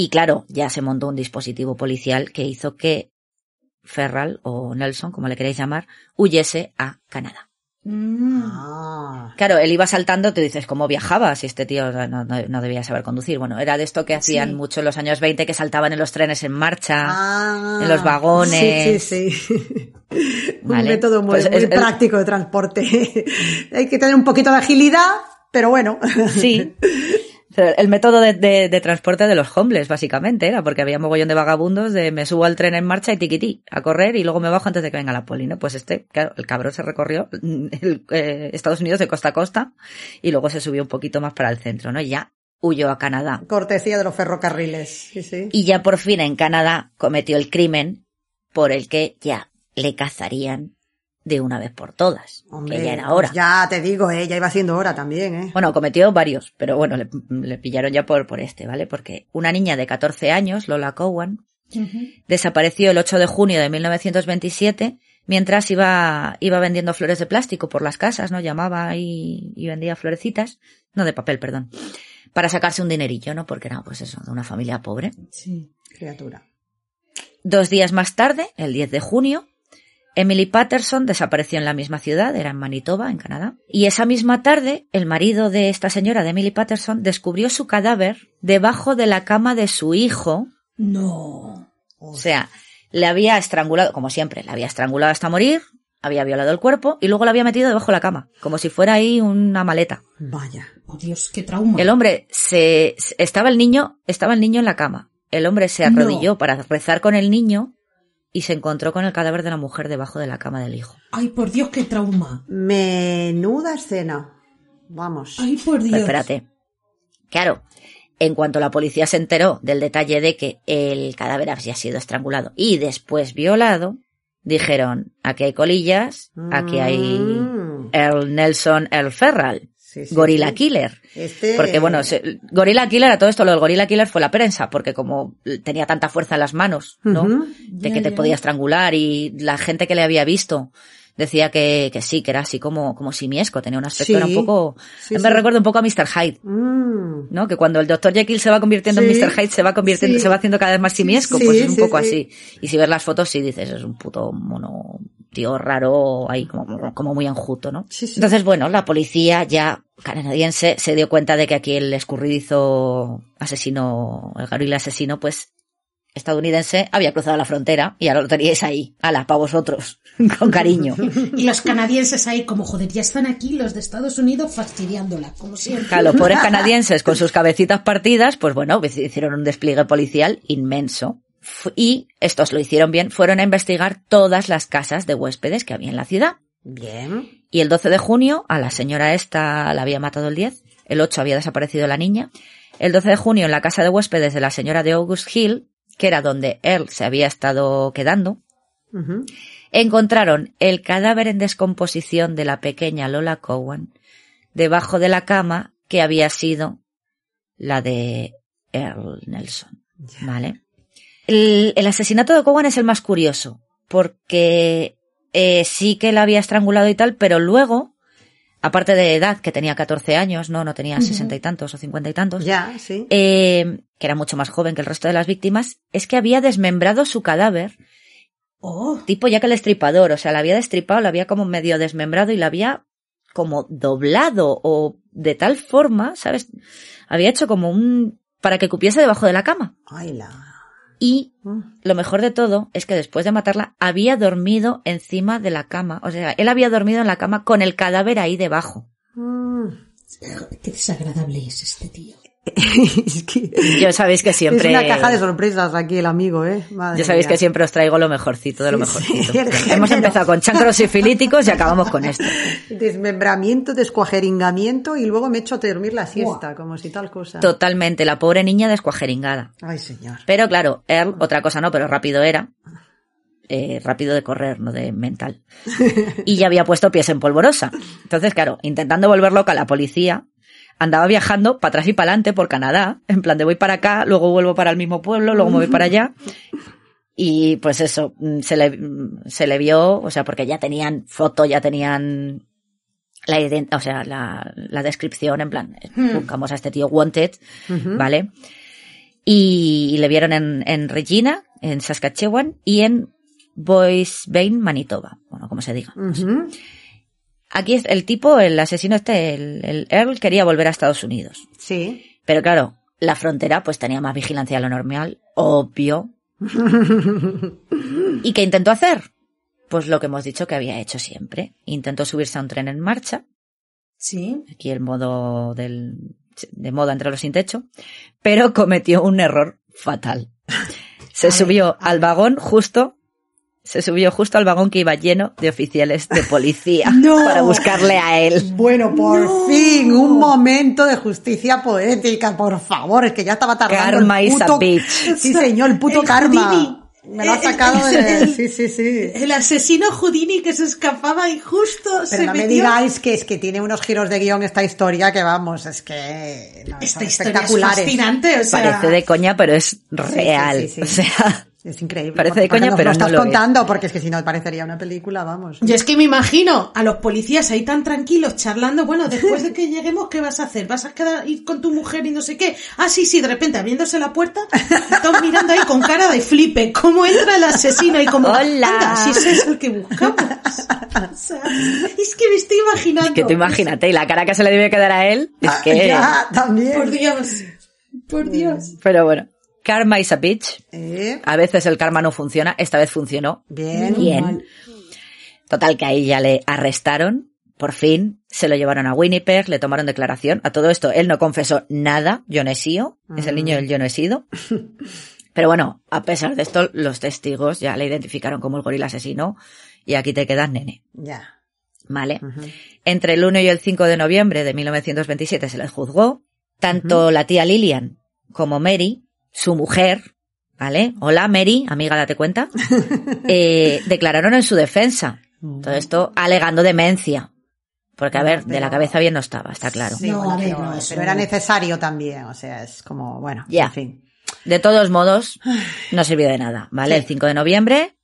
Y claro, ya se montó un dispositivo policial que hizo que Ferral o Nelson, como le queréis llamar, huyese a Canadá. Ah. Claro, él iba saltando, tú dices, ¿cómo viajaba? Si este tío no, no- no debía saber conducir. Bueno, era de esto que hacían Sí. mucho en los años 20, que saltaban en los trenes en marcha. Ah. en los vagones. Sí, sí, sí. Un método muy, Pues muy es- es- práctico de transporte. Hay que tener un poquito de agilidad, pero bueno. Sí. El método de, de- de transporte de los homeless, básicamente, era porque había mogollón de vagabundos de me subo al tren en marcha y tiquití, a correr y luego me bajo antes de que venga la poli, ¿no? Pues este, claro, el cabrón se recorrió el, eh, Estados Unidos de costa a costa y luego se subió un poquito más para el centro, ¿no? Y ya huyó a Canadá. Cortesía de los ferrocarriles. Sí, sí. Y ya por fin en Canadá cometió el crimen por el que ya le cazarían de una vez por todas. Hombre, que ya era hora. pues ya te digo, eh, ya iba siendo hora también, eh. Bueno, cometió varios, pero bueno, le, le pillaron ya por, por este, ¿vale? Porque una niña de 14 años, Lola Cowan, desapareció el 8 de junio de 1927 mientras iba, iba vendiendo flores de plástico por las casas, ¿no? Llamaba y, y vendía florecitas, no de papel, perdón, para sacarse un dinerillo, ¿no? Porque era, pues eso, de una familia pobre. Sí, criatura. Dos días más tarde, el 10 de junio, Emily Patterson desapareció en la misma ciudad, era en Manitoba, en Canadá. Y esa misma tarde, el marido de esta señora, de Emily Patterson, descubrió su cadáver debajo de la cama de su hijo. No. O sea, le había estrangulado, como siempre, le había estrangulado hasta morir, había violado el cuerpo y luego lo había metido debajo de la cama, como si fuera ahí una maleta. Vaya. Oh, Dios, qué trauma. El hombre se, estaba el niño, estaba el niño en la cama. El hombre se No. arrodilló para rezar con el niño y se encontró con el cadáver de la mujer debajo de la cama del hijo. Ay, por Dios, qué trauma. Menuda escena. Vamos. Ay, por Dios. Pero espérate. Claro, en cuanto la policía se enteró del detalle de que el cadáver había sido estrangulado y después violado, dijeron, aquí hay colillas, aquí hay Mm. Earl Nelson Earl Ferral, Sí, sí, Gorilla sí. Killer. Este... Porque bueno, se- Gorilla Killer, a todo esto lo del Gorilla Killer fue la prensa, porque como tenía tanta fuerza en las manos, ¿no? De que te podía estrangular y la gente que le había visto decía que, que sí, que era así como, como simiesco, tenía un aspecto, Sí. era un poco, Sí, me sí. recuerda un poco a Mr. Hyde. Mm. ¿no? Que cuando el Dr. Jekyll se va convirtiendo Sí. en Mr. Hyde, se va convirtiendo, Sí. se va haciendo cada vez más simiesco, Sí, pues es un sí, poco sí. así. Y si ves las fotos, sí dices, es un puto mono, tío raro, ahí como, como muy enjuto, ¿no? Sí, sí. Entonces, bueno, la policía ya canadiense se dio cuenta de que aquí el escurridizo asesino, el gorila asesino, pues, estadounidense había cruzado la frontera y ahora lo teníais ahí, ala, para vosotros, con cariño. Y los canadienses ahí, como joder, ya están aquí los de Estados Unidos fastidiándola, como siempre. Claro, los pobres canadienses con sus cabecitas partidas, pues bueno, pues hicieron un despliegue policial inmenso. Y estos lo hicieron bien, fueron a investigar todas las casas de huéspedes que había en la ciudad. Bien. Y el 12 de junio, a la señora esta la había matado el 10, el 8 había desaparecido la niña. El 12 de junio, en la casa de huéspedes de la señora de August Hill, que era donde él se había estado quedando, encontraron el cadáver en descomposición de la pequeña Lola Cowan debajo de la cama que había sido la de Earl Nelson. ¿Vale? El, el asesinato de Cowan es el más curioso, porque eh, sí que la había estrangulado y tal, pero luego, aparte de edad, que tenía 14 años, no, no tenía sesenta y tantos o cincuenta y tantos, Ya, sí. eh, que era mucho más joven que el resto de las víctimas, es que había desmembrado su cadáver Oh, tipo ya que el estripador, o sea, la había destripado, la había como medio desmembrado y la había como doblado o de tal forma, ¿sabes? Había hecho como un... para que cupiese debajo de la cama. Ay, la. Y Mm. lo mejor de todo es que después de matarla había dormido encima de la cama, o sea, él había dormido en la cama con el cadáver ahí debajo. Mm. qué desagradable es este tío. es que Yo sabéis que siempre... es una caja de sorpresas aquí el amigo, ¿eh? Madre Ya sabéis mía. que siempre os traigo lo mejorcito de lo mejorcito. sí, Hemos empezado con chancros sifilíticos y acabamos con esto. Desmembramiento, descuajeringamiento y luego me echo a dormir la siesta, como si tal cosa. Totalmente, la pobre niña descuajeringada. Ay, señor. Pero claro, Earl, otra cosa no, pero rápido era. Eh, rápido de correr, no de mental. Y ya había puesto pies en polvorosa. Entonces, claro, intentando volver loca a la policía, andaba viajando para atrás y para adelante por Canadá, en plan de voy para acá, luego vuelvo para el mismo pueblo, luego me voy para allá. Y pues eso, mm, se le, mm, se le vio, o sea, porque ya tenían foto, ya tenían la ident- o sea, la, la descripción, en plan, eh, buscamos a este tío wanted, ¿vale? Y, le vieron en, en Regina, en Saskatchewan, y en Boise Bane, Manitoba, bueno, como se diga. Ujú. Aquí es el tipo, el asesino este, el, el Earl, quería volver a Estados Unidos. Sí. Pero claro, la frontera pues tenía más vigilancia de lo normal, obvio. ¿Y qué intentó hacer? Pues lo que hemos dicho que había hecho siempre. Intentó subirse a un tren en marcha, Sí. aquí el modo del, de moda entre los sin techo, pero cometió un error fatal. Se subió al vagón justo, se subió justo al vagón que iba lleno de oficiales de policía No. para buscarle a él. Bueno, por fin, un momento de justicia poética, por favor, es que ya estaba tardando. Karma el is a puto... bitch. Sí, señor, el puto El karma. Houdini. Me lo ha sacado el- de... el- Sí, sí, sí. El asesino Houdini que se escapaba y justo Pero se no me metió... digáis que es que tiene unos giros de guion esta historia que vamos, es que no, Esta historia es fascinante, o sea... Parece de coña, pero es real. sí, sí. O sea, Es increíble. Parece de coña, nos pero lo estás no lo es. contando porque es que si no parecería una película, vamos. Yo es que me imagino a los policías ahí tan tranquilos charlando, bueno, después de que lleguemos, ¿qué vas a hacer? ¿Vas a quedar ir con tu mujer y no sé qué? Ah, sí, sí, de repente abriéndose la puerta, todos mirando ahí con cara de flipe, cómo entra el asesino y como, Hola. anda, si ese es el que buscamos. O sea, es que me estoy imaginando. que tú imagínate, y la cara que se le debe quedar a él, es Ah, que... Ya, también. Por Dios, por Dios. Pero bueno, karma is a bitch. Eh, A veces el karma no funciona, esta vez funcionó. bien. Bien. Total, que ahí ya le arrestaron, por fin, se lo llevaron a Winnipeg, le tomaron declaración. A todo esto, él no confesó nada, yo no he sido, es el niño del yo no he sido. Pero bueno, a pesar de esto, los testigos ya le identificaron como el gorila asesino y aquí te quedas nene, Ya. ¿vale? Entre el 1 y el 5 de noviembre de 1927 se les juzgó. Tanto la tía Lillian como Mary, su mujer, ¿vale? Hola Mary, amiga, date cuenta. eh, declararon en su defensa. Todo esto alegando demencia. Porque, a ver, de la cabeza bien no estaba, está claro. Sí, No, bueno, pero, no, pero era necesario también, o sea, es como, bueno, Ya. en fin. De todos modos, no sirvió de nada, ¿vale? El 5 de noviembre,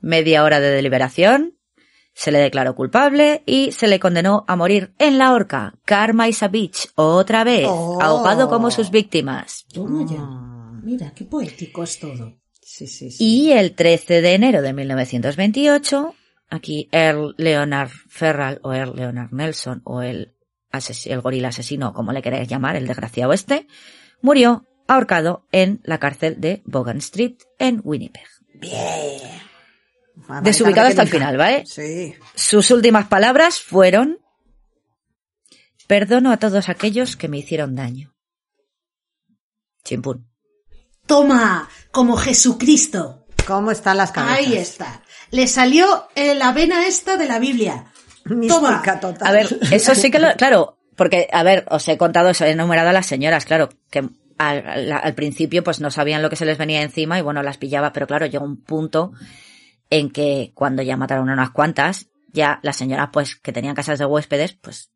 media hora de deliberación, se le declaró culpable y se le condenó a morir en la horca. Karma is a bitch, otra vez, Oh. ahogado como sus víctimas. Mira, qué poético es todo. Sí, sí, sí. Y el 13 de enero de 1928, aquí Earl Leonard Ferral o Earl Leonard Nelson o el, ases- el gorila asesino, como le queréis llamar, el desgraciado este, murió ahorcado en la cárcel de Bogan Street en Winnipeg. Más Desubicado hasta el final. ¿vale? Sí. Sus últimas palabras fueron Perdono a todos aquellos que me hicieron daño. Chimpún. Toma, como Jesucristo. ¿Cómo están las cabezas? Ahí está. Le salió eh, la vena esta de la Biblia. Toma. Mística total. A ver, eso sí que lo, claro, porque, a ver, os he contado, os he enumerado a las señoras, claro, que al, al- al principio pues no sabían lo que se les venía encima y bueno, las pillaba, pero claro, llegó un punto en que cuando ya mataron a unas cuantas, ya las señoras pues que tenían casas de huéspedes, pues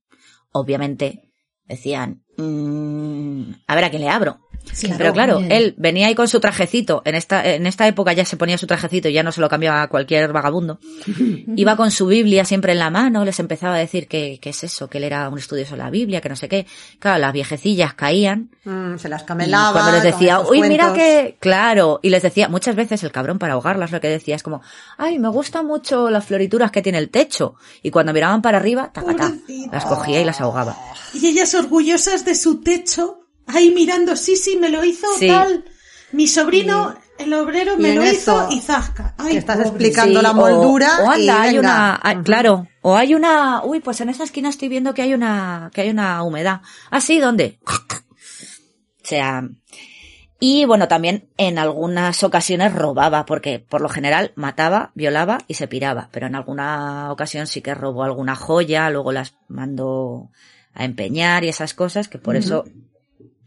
obviamente decían, "Mm, a ver a quién le abro. Sí, Pero claro, bien. él venía ahí con su trajecito. En esta, en esta época ya se ponía su trajecito y ya no se lo cambiaba a cualquier vagabundo. Iba con su Biblia siempre en la mano, les empezaba a decir que, que es eso, que él era un estudioso de la Biblia, que no sé qué. Claro, las viejecillas caían. Mm, se las Y camelaba. cuando les decía, uy, mira que, claro, y les decía, muchas veces el cabrón para ahogarlas lo que decía es como, ay, me gustan mucho las florituras que tiene el techo. Y cuando miraban para arriba, tacatá, las cogía y las ahogaba. Y ellas orgullosas de su techo, ahí mirando, sí, sí, me lo hizo Sí. tal. Mi sobrino, el obrero, me lo eso, hizo y zasca. Ay, estás pobre. explicando la o- moldura O, anda, y hay venga. una, hay- claro, o hay una, uy, pues en esa esquina estoy viendo que hay una, que hay una humedad. Ah, sí, ¿dónde? O sea, y bueno, también en algunas ocasiones robaba, porque por lo general mataba, violaba y se piraba, pero en alguna ocasión sí que robó alguna joya, luego las mandó a empeñar y esas cosas, que por eso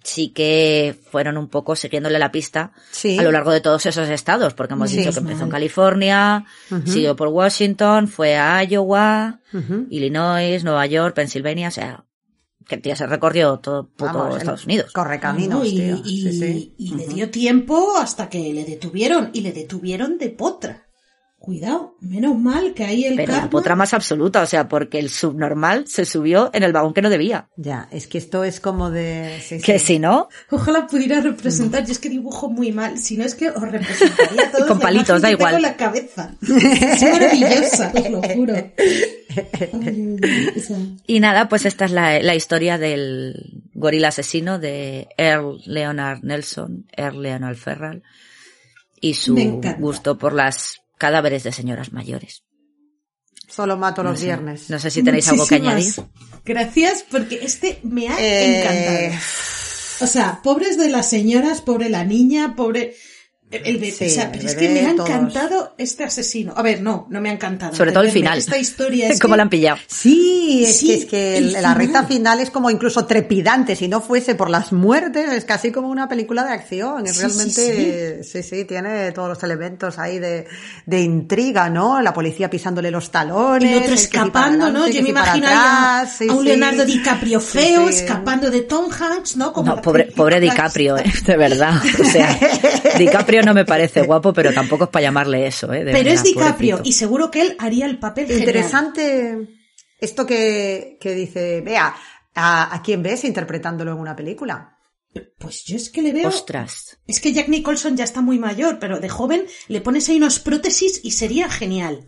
sí que fueron un poco siguiéndole la pista Sí. a lo largo de todos esos estados, porque hemos Sí. dicho que empezó en California, siguió por Washington, fue a Iowa. Illinois, Nueva York, Pennsylvania, o sea, que el tío se recorrió todo puto Vamos, Estados Unidos. Y, tío. y- Sí, sí. y le dio tiempo hasta que le detuvieron. Y le detuvieron de potra. Cuidado, menos mal que ahí el Pero la karma- potra más absoluta, o sea, porque el subnormal se subió en el vagón que no debía. Ya, es que esto es como de... sí, Que sí. si no, Ojalá pudiera representar, yo es que dibujo muy mal, si no es que os representaría todo Con palitos, da igual. con la cabeza. Es maravillosa, os lo juro. Y nada, pues esta es la, la historia del gorila asesino de Earl Leonard Nelson, Earl Leonard Ferral, y su gusto por las cadáveres de señoras mayores. Solo mato los sé- viernes. No sé si tenéis algo que añadir. Gracias, porque este me ha Eh, encantado. O sea, pobres de las señoras, pobre la niña, pobre el bebé. Sí, o sea, el pero es que me ha todos. encantado este asesino. A ver, no, no me ha encantado. Sobre todo el final. Esta historia es ¿Cómo que- la han pillado? Sí, es Sí, que, es que el la recta final. es como incluso trepidante. Si no fuese por las muertes, es casi como una película de acción. Sí, realmente, sí sí. tiene todos los elementos ahí de, de intriga, ¿no? La policía pisándole los talones. El otro el escapando, ¿no? Yo me imagino a, atrás, sí, a un. Leonardo DiCaprio feo escapando de Tom Hanks, ¿no? Como No, pobre, pobre. DiCaprio, ¿eh? de verdad. O sea, DiCaprio no me parece guapo, pero tampoco es para llamarle eso, ¿eh? De Pero verdad, es DiCaprio pobrecito. y seguro que él haría el papel genial. Interesante esto que, que dice, vea, ¿a, ¿a quién ves interpretándolo en una película? Pues yo es que le veo... Ostras. Es que Jack Nicholson ya está muy mayor, pero de joven le pones ahí unos prótesis y sería genial.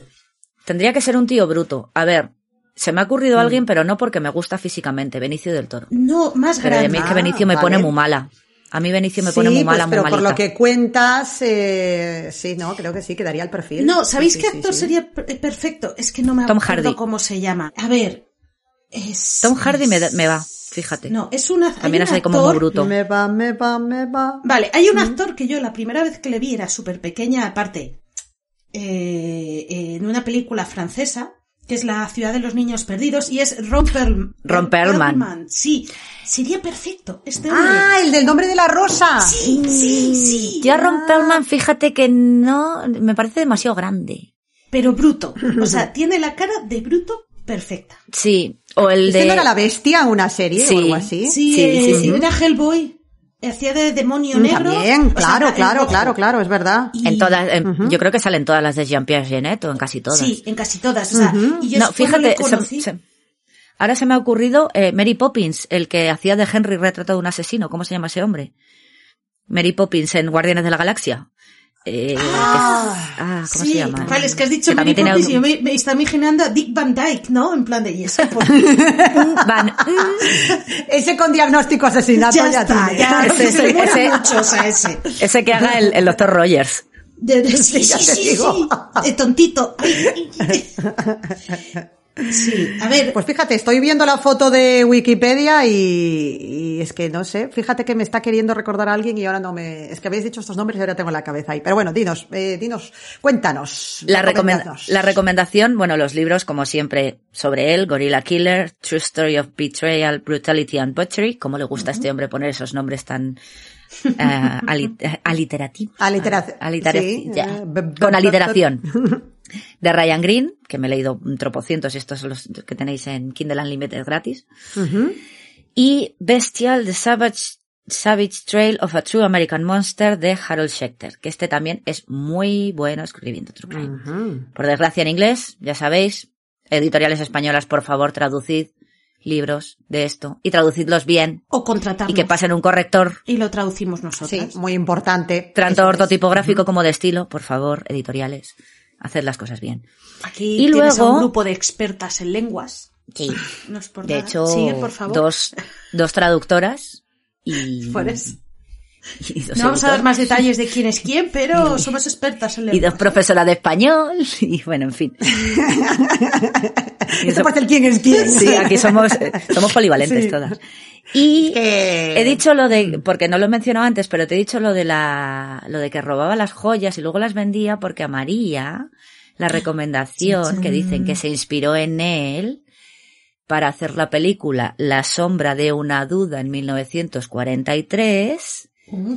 Tendría que ser un tío bruto. A ver, se me ha Mm. ocurrido alguien, pero no porque me gusta físicamente, Benicio del Toro. No, más Pero a mí grande. es que Benicio me Ah, pone muy mala. A mí Benicio me sí, pone muy pues, mala, muy pero por lo que cuentas, eh, sí, no, creo que sí, quedaría el perfil. No, ¿sabéis Sí, qué sí, actor sí. sería per- perfecto? Es que no me Tom acuerdo Hardy. cómo se llama. A ver, es... Tom Hardy me, da- es- me va, fíjate. No, es una... También un es como actor- muy bruto. Me va, me va, me va. Vale, hay un actor que yo la primera vez que le vi era súper pequeña, aparte, eh, eh, en una película francesa, que es La ciudad de los niños perdidos, y es Ron, Perl- Ron Perlman. Sí, sería perfecto este hombre. Ah, el del nombre de la rosa. sí, sí, sí. Yo a Ron Perlman, fíjate que no, me parece demasiado grande. Pero bruto. O sea, tiene la cara de bruto perfecta. Sí, o el ¿Este de... no era la bestia en una serie Sí. o algo así? Sí, Sí, eh, sí, sí. era Hellboy. Hacía de demonio Mm, negro. También, o sea, claro, claro, claro, claro, es verdad. Y- En todas, en- yo creo que salen todas las de Jean-Pierre Genet o en casi todas. Sí, en casi todas. O sea, y yo no, fíjate, se- se- ahora se me ha ocurrido eh, Mary Poppins, el que hacía de Henry retrato de un asesino. ¿Cómo se llama ese hombre? Mary Poppins en Guardianes de la Galaxia. Eh, que es- ah, ¿cómo sí, se llama? vale, es que has dicho Que Mary Poppins y yo algo- me, me está imaginando a Dick Van Dyke, ¿no? En plan de, y eso, pues, Van- Ese con diagnóstico asesinato ya ya, está, tiene. ya, Ese- se le muere ese- mucho, o sea, ese. ese que haga el, el doctor Rogers. De- de- sí, sí, sí, sí, de tontito. Sí, a ver, Pues fíjate, estoy viendo la foto de Wikipedia y, y es que no sé, fíjate que me está queriendo recordar a alguien y ahora no me... Es que habéis dicho estos nombres y ahora tengo la cabeza ahí. Pero bueno, dinos, eh, dinos, cuéntanos. La, recomenda- la recomendación, bueno, los libros, como siempre, sobre él, Gorilla Killer, True Story of Betrayal, Brutality and Butchery, como le gusta a este hombre poner esos nombres tan eh, eh, aliterativos. Aliteración. Alitera- Sí, ya. eh, Con aliteración. De Ryan Green, que me he leído un tropocientos, y estos son los que tenéis en Kindle Unlimited gratis. Y Bestial, The Savage, Savage Trail of a True American Monster de Harold Schechter, que este también es muy bueno escribiendo True Crime. Por desgracia en inglés, ya sabéis. Editoriales españolas, por favor, traducid libros de esto y traducidlos bien o contratarnos. y que pasen un corrector, Y lo traducimos Sí, nosotros. muy importante. tanto es. ortotipográfico como de estilo, por favor, editoriales. Haced las cosas bien. Aquí Y tienes a luego- un grupo de expertas en lenguas. Sí. No es por De nada. hecho, Sigue, por favor. dos, dos traductoras y, Puedes. No vamos a dar más detalles de quién es quién, pero somos expertas en Y dos lenguas. profesoras de español. Y bueno, en fin. Esto parece el quién es quién. Sí, aquí somos, eh, somos polivalentes Sí. todas. Y he dicho lo de, porque no lo he mencionado antes, pero te he dicho lo de la, lo de que robaba las joyas y luego las vendía porque a María, la recomendación que dicen que se inspiró en él para hacer la película La sombra de una duda en 1943,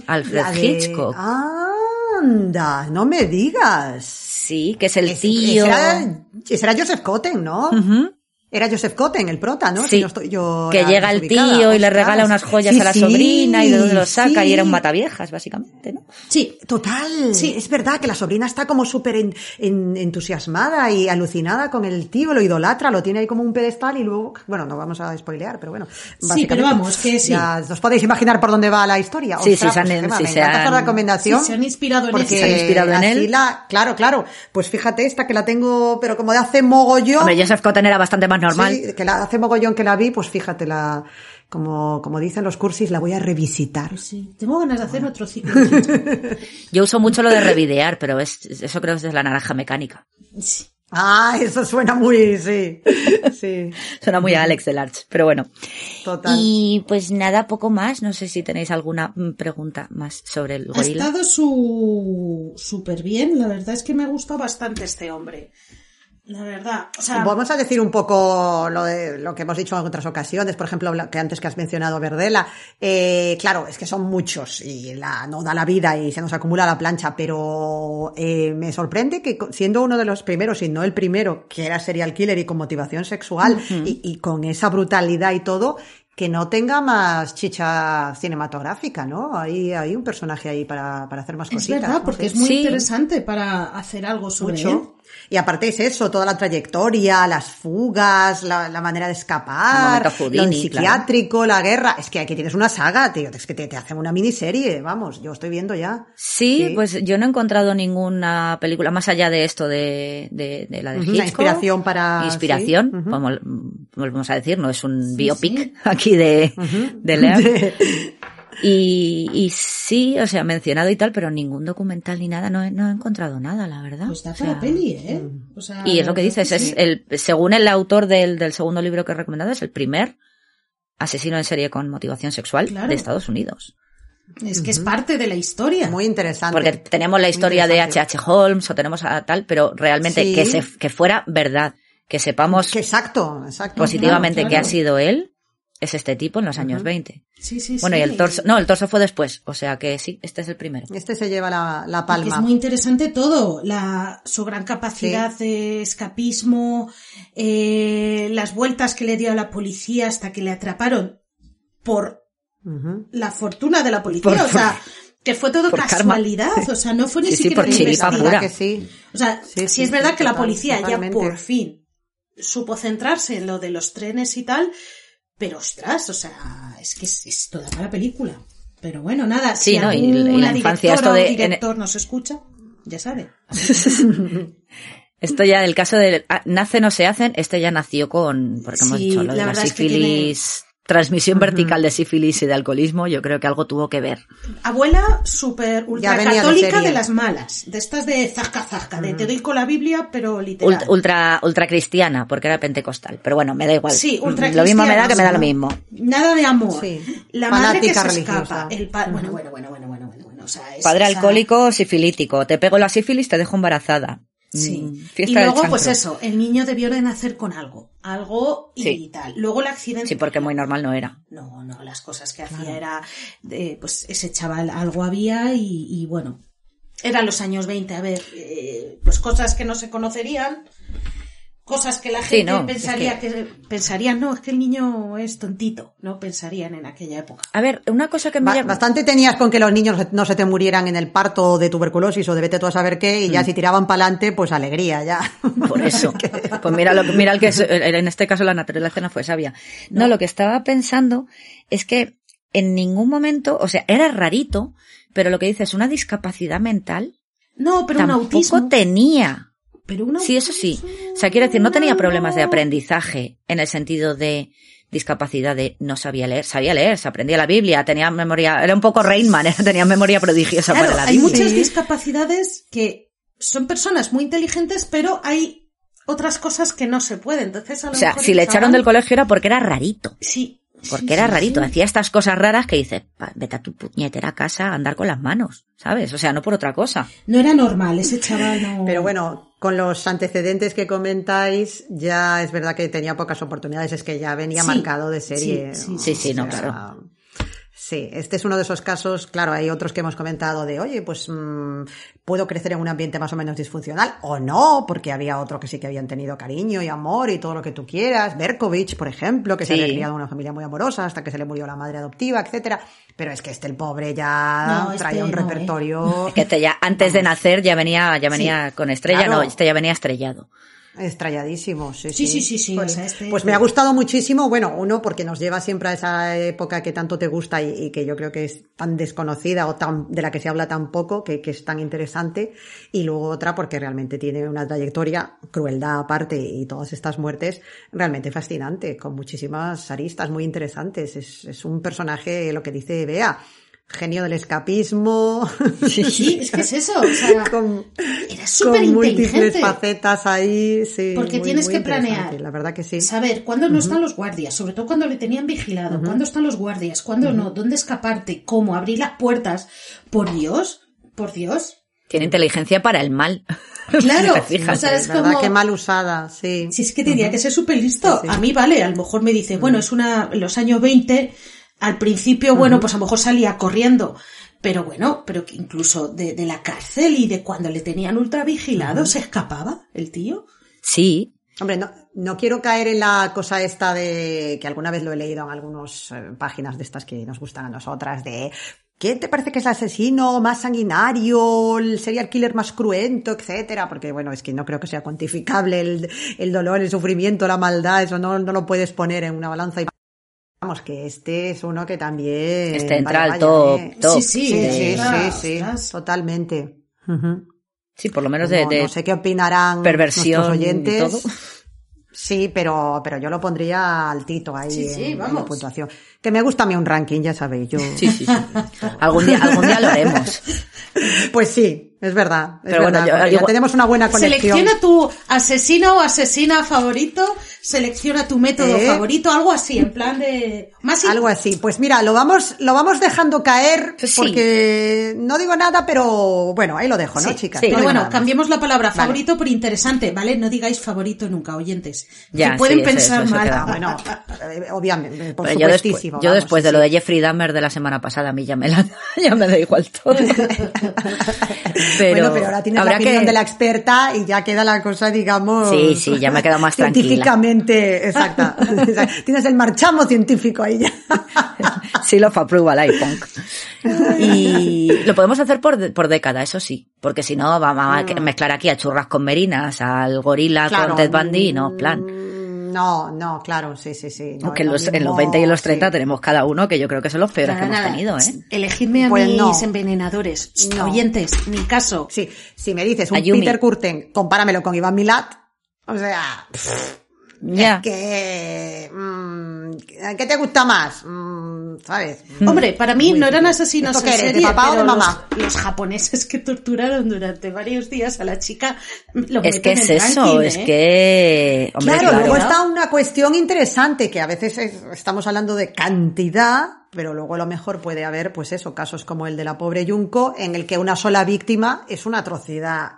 Alfred de- Hitchcock. Anda, no me digas. Sí, que es el tío. Ese era, ese era Joseph Cotten, ¿no? Era Joseph Cotten, el prota, ¿no? Sí. Si no estoy yo que llega el tío y le regala unas joyas Sí, a la sí, sobrina y de dónde los saca y era un sí. mataviejas, básicamente, ¿no? Sí, Total, Sí. es verdad que la sobrina está como súper en- en- entusiasmada y alucinada con el tío, lo idolatra, lo tiene ahí como un pedestal y luego, bueno, no vamos a spoilear, pero bueno. básicamente, pero vamos, que sí. Ya os podéis imaginar por dónde va la historia. Sí, Ostras, sí, se han- pues, sí, se han- recomendación. Sí, se han inspirado en porque ese. Se han inspirado en él. La, claro, claro. Pues fíjate esta que la tengo, pero como de hace mogollón. Hombre, Joseph Cotton era bastante más normal. Sí, que la, hace mogollón que la vi, pues fíjate, la, como, como dicen los cursis, la voy a revisitar. Sí, tengo ganas de hacer otro ciclo. Yo uso mucho lo de revidear, pero es, eso creo que es de la naranja mecánica. Sí. Ah, eso suena muy, sí. Sí, Suena muy a Alex del Arch, pero bueno. total. Y pues nada, poco más. No sé si tenéis alguna mm, pregunta más sobre el Ha gorila. estado su súper bien, la verdad es que me ha gustado bastante este hombre. La verdad, o sea, Vamos a decir un poco lo, de, lo que hemos dicho en otras ocasiones, por ejemplo, que antes que has mencionado Verdela. Eh, claro, es que son muchos y la, no da la vida y se nos acumula la plancha, pero eh, me sorprende que siendo uno de los primeros, y no el primero, que era serial killer y con motivación sexual y, y con esa brutalidad y todo, que no tenga más chicha cinematográfica, ¿no? Hay, hay un personaje ahí para, para hacer más es cositas. verdad, no porque sé. es muy Sí. interesante para hacer algo sobre él. Y aparte es eso, toda la trayectoria, las fugas, la, la manera de escapar, momento lo Houdini, psiquiátrico, la guerra. Es que aquí tienes una saga, tío. Es que te, te hacen una miniserie, vamos, yo estoy viendo ya. Sí, Sí. pues yo no he encontrado ninguna película más allá de esto de, de, de la de Hitchcock. la inspiración para- Inspiración, sí, ujú. como volvemos a decir, no es un biopic aquí de, de Lear. Y, y sí, o sea, mencionado y tal, pero ningún documental ni nada, no he, no he encontrado nada, la verdad. Pues da O sea, peli, ¿eh? O sea, Y es lo que dices, es sí. el, según el autor del, del segundo libro que he recomendado, es el primer asesino en serie con motivación sexual Claro. de Estados Unidos. Es que es parte de la historia. Muy interesante. Porque tenemos la historia de. H.H. Holmes o tenemos a tal, pero realmente Sí. que, se, que fuera verdad, que sepamos Que exacto, exacto. positivamente claro, que ha sido él, es este tipo en los años 20. Sí, sí, Bueno, sí. y el torso, no, el torso fue después, o sea que sí, este es el primero. Este se lleva la, la Porque palma. es muy interesante todo, la, su gran capacidad de escapismo, eh, las vueltas que le dio a la policía hasta que le atraparon por la fortuna de la policía, Por- o sea, que fue todo karma. casualidad, o sea, no fue ni Sí, sí, siquiera por una chiripa ¿Verdad pura. que sí? O sea, Sí, sí, sí, es verdad sí, que la policía totalmente. ya por fin supo centrarse en lo de los trenes y tal, pero ostras, o sea, es que es, es toda para película. Pero bueno, nada, Sí, si ¿no? Y- la infancia, esto de- o director nos escucha, ya sabe. Esto ya, el caso de ah, nace no se hacen, este ya nació con, porque hemos dicho lo la de la verdad es que sífilis, transmisión vertical de sífilis y de alcoholismo, yo creo que algo tuvo que ver. Abuela súper ultra venía de católica de, las malas, de estas de zasca zasca, de te doy con la Biblia, pero literal. Ult- ultra, ultra cristiana, porque era pentecostal, pero bueno, me da igual. Sí, ultra Lo mismo me da que me da lo mismo. Nada de amor. Sí. La madre que se escapa. religiosa. El pa- bueno, bueno, bueno, bueno, bueno, bueno, bueno. O sea, es- Padre o sea, alcohólico, sifilítico. Te pego la sífilis, te dejo embarazada. Sí. Mm, Y luego, pues eso, el niño debió de nacer con algo. Algo y Sí. tal. Luego el accidente. Sí, porque muy normal no era. No, no, las cosas que hacía era, eh, pues ese chaval algo había y, y bueno, eran los años 20, a ver, eh, pues cosas que no se conocerían, cosas que la Sí, gente es pensaría que... pensarían, no, es que el niño es tontito, no pensarían en aquella época. A ver, una cosa que me Ba-. Bastante tenías con que los niños no se te murieran en el parto de tuberculosis o de vete tú a saber qué, y ya si tiraban para adelante, pues alegría ya. Mm. Por eso. Pues mira, lo, que- mira el que es- en este caso la naturaleza no fue sabia. No, lo que estaba pensando es que en ningún momento, o sea, era rarito, pero lo que dices, una discapacidad mental No, pero un tampoco autismo. tenía. Pero Sí, eso sí. O sea, quiero decir, no tenía problemas de aprendizaje en el sentido de discapacidad de no sabía leer, sabía leer, se aprendía la Biblia, tenía memoria, era un poco Rainman, ¿eh? tenía memoria prodigiosa Claro, para la hay Biblia. muchas discapacidades que son personas muy inteligentes, pero hay otras cosas que no se pueden. Entonces, a lo O sea, mejor si le echaron del colegio era porque era rarito. Sí. Porque sí, era sí, rarito, sí. hacía estas cosas raras que dices, "Pa, vete a tu puñetera casa a andar con las manos, ¿sabes? O sea, no por otra cosa. No era normal, ese chaval no. Pero bueno, con los antecedentes que comentáis, ya es verdad que tenía pocas oportunidades, es que ya venía Sí, marcado de serie. sí, sí, sí, sí, no, sea, claro. Sí, este es uno de esos casos, claro, hay otros que hemos comentado de, oye, pues mm, puedo crecer en un ambiente más o menos disfuncional, o no, porque había otro que sí que habían tenido cariño y amor y todo lo que tú quieras, Berkovich, por ejemplo, que se había criado en una familia muy amorosa hasta que se le murió la madre adoptiva, etcétera, pero es que este el pobre ya No, este traía un no, ¿eh? repertorio... Que este ya, antes de nacer ya venía, ya venía con estrella, claro. no, este ya venía estrellado. Estrelladísimo, sí, Sí, sí, sí, sí, Pues, este- pues me ha gustado muchísimo, bueno, uno porque nos lleva siempre a esa época que tanto te gusta y, y que yo creo que es tan desconocida o tan de la que se habla tan poco, que, que es tan interesante, y luego otra porque realmente tiene una trayectoria, crueldad aparte y todas estas muertes, realmente fascinante, con muchísimas aristas muy interesantes. Es, es un personaje, lo que dice Bea, genio del escapismo. Sí, es que es eso. O sea, con, era súper con múltiples inteligente. facetas ahí, sí. Porque muy, tienes muy que planear. La verdad que sí. Saber cuándo no están los guardias, sobre todo cuando le tenían vigilado, cuándo están los guardias, cuándo no, dónde escaparte, cómo abrir las puertas. Por Dios, por Dios. Tiene inteligencia para el mal. Claro, Si o sea, es verdad como... que mal usada, sí. Si es que tenía que ser súper listo. Sí, sí. A mí, vale, a lo mejor me dice, bueno, es una, los años 20, al principio, bueno, pues a lo mejor salía corriendo. Pero bueno, pero que incluso de, de la cárcel y de cuando le tenían ultra vigilado, se escapaba el tío. Sí, Hombre, no, no quiero caer en la cosa esta de que alguna vez lo he leído en algunas páginas de estas que nos gustan a nosotras, de ¿quién te parece que es el asesino más sanguinario, el serial killer más cruento, etcétera? Porque bueno, es que no creo que sea cuantificable el, el dolor, el sufrimiento, la maldad, eso no, no lo puedes poner en una balanza y Vamos, que este es uno que también... Este entra al top, ¿eh? top. Sí, sí, Sí, de- sí, sí, totalmente. Sí, por lo menos de, no, de no sé qué opinarán perversión nuestros y oyentes. todo. Sí, pero, pero yo lo pondría altito ahí Sí, sí, en, en la vamos. puntuación. Que me gusta a mí un ranking, ya sabéis. Yo... Sí, sí, sí. Algún día, algún día lo haremos. Pues sí, es verdad. Es Pero bueno, verdad, yo- porque ya tenemos una buena conexión. Selecciona tu asesino o asesina favorito, selecciona tu método ¿Eh? favorito, algo así, en plan de... Más Algo así. Pues mira, lo vamos, lo vamos dejando caer Pues sí. porque no digo nada, pero bueno, ahí lo dejo, ¿no, Sí, chicas? sí. No Pero bueno, cambiemos la palabra Vale. favorito por interesante, ¿vale? No digáis favorito nunca, oyentes. Ya, que pueden eso- pensar eso mal. bueno, eh, obviamente, por Pero yo después, supuestísimo. yo vamos, después sí, de lo de Jeffrey Dahmer de la semana pasada, a mí ya me, la- ya me da igual todo. pero, bueno, pero ahora tienes la opinión que... de la experta y ya queda la cosa, digamos. Sí, sí, ya me he quedado más tranquila. Científicamente, exacta. tienes el marchamo científico ahí ya. Sí, lo aprueba el iPhone. Y lo podemos hacer por, por década, eso sí. Porque si no, vamos a que- mezclar aquí a churras con merinas, al gorila con Ted Bundy, no, plan. No, no, claro, sí, sí, sí. no Aunque en lo los, en los mismo, 20 y en los sí. 30 tenemos cada uno que yo creo que son los peores Nada, que hemos tenido, ¿eh? Elegidme a Pues mis no. envenenadores. No. Oyentes, ni caso. Sí, si me dices un Ayumi. Peter Curten, compáramelo con Iván Milat, o sea, Ya. que... mm, ¿Qué te gusta más? Mm, ¿Sabes? Hombre, para mí no eran asesinos ¿Esto en eres, de serie, papá o de mamá? Los, los japoneses que torturaron durante varios días a la chica lo Es que es en eso, ranking, es ¿eh? que... Hombre, Claro, claro. luego está una cuestión interesante, que a veces es- estamos hablando de cantidad, pero luego a lo mejor puede haber, pues eso, casos como el de la pobre Yunko, en el que una sola víctima es una atrocidad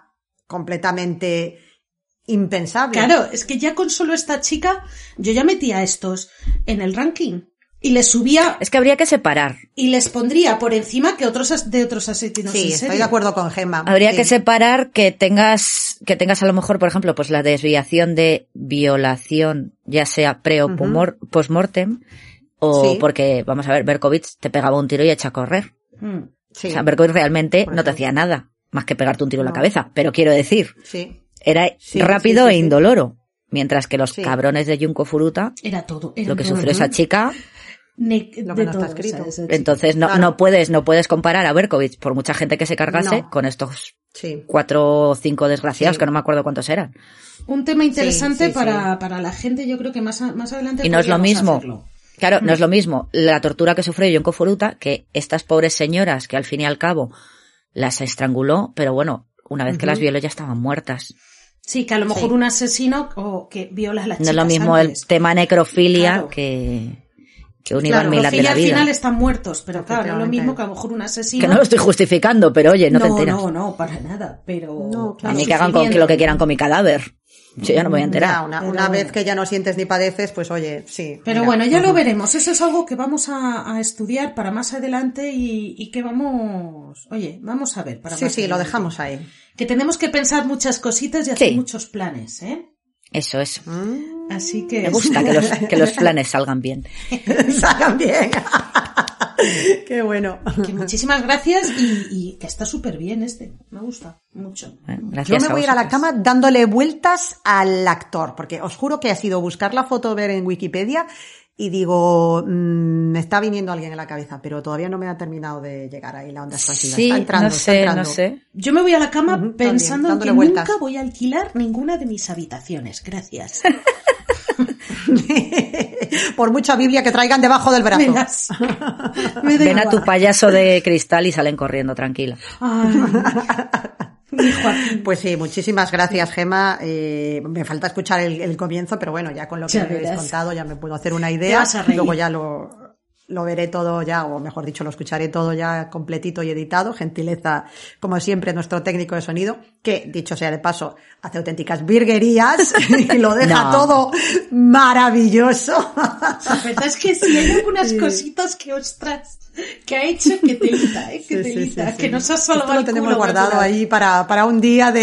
completamente impensable. Claro, es que ya con solo esta chica, yo ya metía a estos en el ranking. Y les subía Es que habría que separar. y les pondría por encima que otros de otros asesinos Sí, en estoy serie. de acuerdo con Gemma. Habría Sí. que separar que tengas, que tengas a lo mejor, por ejemplo, pues la desviación de violación, ya sea pre o Ujú. pomor- postmortem, o Sí. porque, vamos a ver, Berkovitz te pegaba un tiro y echa a correr. Mm. Sí, O sea, Berkovitz realmente no te hacía nada, más que pegarte un tiro en la cabeza. Pero quiero decir, sí. Era Sí, rápido sí, sí, e indoloro. Mientras que los Sí. cabrones de Junko Furuta, Era todo. era lo que todo. sufrió esa chica, Ne- Lo de que no está todo, escrito. o sea, esa chica. entonces no, Claro. no puedes, no puedes comparar a Berkovitz por mucha gente que se cargase No. con estos Sí. cuatro o cinco desgraciados, Sí. que no me acuerdo cuántos eran. Un tema interesante sí, sí. para, para la gente, yo creo que más, a- más adelante. Y no es lo mismo. hacerlo. Claro, no es lo mismo la tortura que sufrió Yonko Furuta que estas pobres señoras que al fin y al cabo las estranguló, pero bueno, una vez que las violó ya estaban muertas. Sí, que a lo mejor Sí. un asesino o que viola a las No es lo mismo antes. el tema necrofilia Claro. que, que un Claro, Iván de la al vida. final están muertos, pero claro, no es lo mismo que a lo mejor un asesino. Que no lo estoy justificando, pero oye, no, te enteras. No, no, para nada, pero. No, a claro. mí que hagan con, que lo que quieran con mi cadáver. Yo ya no me voy a Ya, enterar. una, Pero una vez bueno. que ya no sientes ni padeces, pues oye, sí. Pero mira. bueno, ya lo veremos. Eso es algo que vamos a, a estudiar para más adelante y, y que vamos. Oye, vamos a ver. Para Sí, más sí, lo adelante. dejamos ahí. Que tenemos que pensar muchas cositas y hacer Sí. muchos planes, ¿eh? Eso es. Mm, Así que. Me gusta que los, que los planes salgan bien. Salgan bien. Qué bueno. que muchísimas gracias y, y que está súper bien este. Me gusta mucho. ¿eh? Yo Gracias me voy a ir a la cama dándole vueltas al actor, porque os juro que ha sido buscar la foto, ver en Wikipedia y digo, mm, me está viniendo alguien en la cabeza, pero todavía no me ha terminado de llegar ahí la onda expansiva. Sí, está entrando, no está entrando. no sé. Yo me voy a la cama pensando en que vueltas. nunca voy a alquilar ninguna de mis habitaciones. Gracias. Por mucha Biblia que traigan debajo del brazo. Me Ven a tu payaso de cristal y salen corriendo, tranquila. Ay. Pues sí, muchísimas gracias, Gema. Eh, me falta escuchar el, el comienzo, pero bueno, ya con lo que Ya me habéis contado ya me puedo hacer una idea. Luego ya lo, lo veré todo ya, o mejor dicho, lo escucharé todo ya completito y editado. Gentileza, como siempre, nuestro técnico de sonido, que, dicho sea de paso, hace auténticas virguerías y lo deja No. todo maravilloso. La verdad es que sí hay algunas cositas que, ostras, que ha hecho que telita, ¿eh? Que Sí, sí, telita, sí, sí. que nos ha Esto salvado lo el tenemos culo, guardado natural. ahí para, para un día de,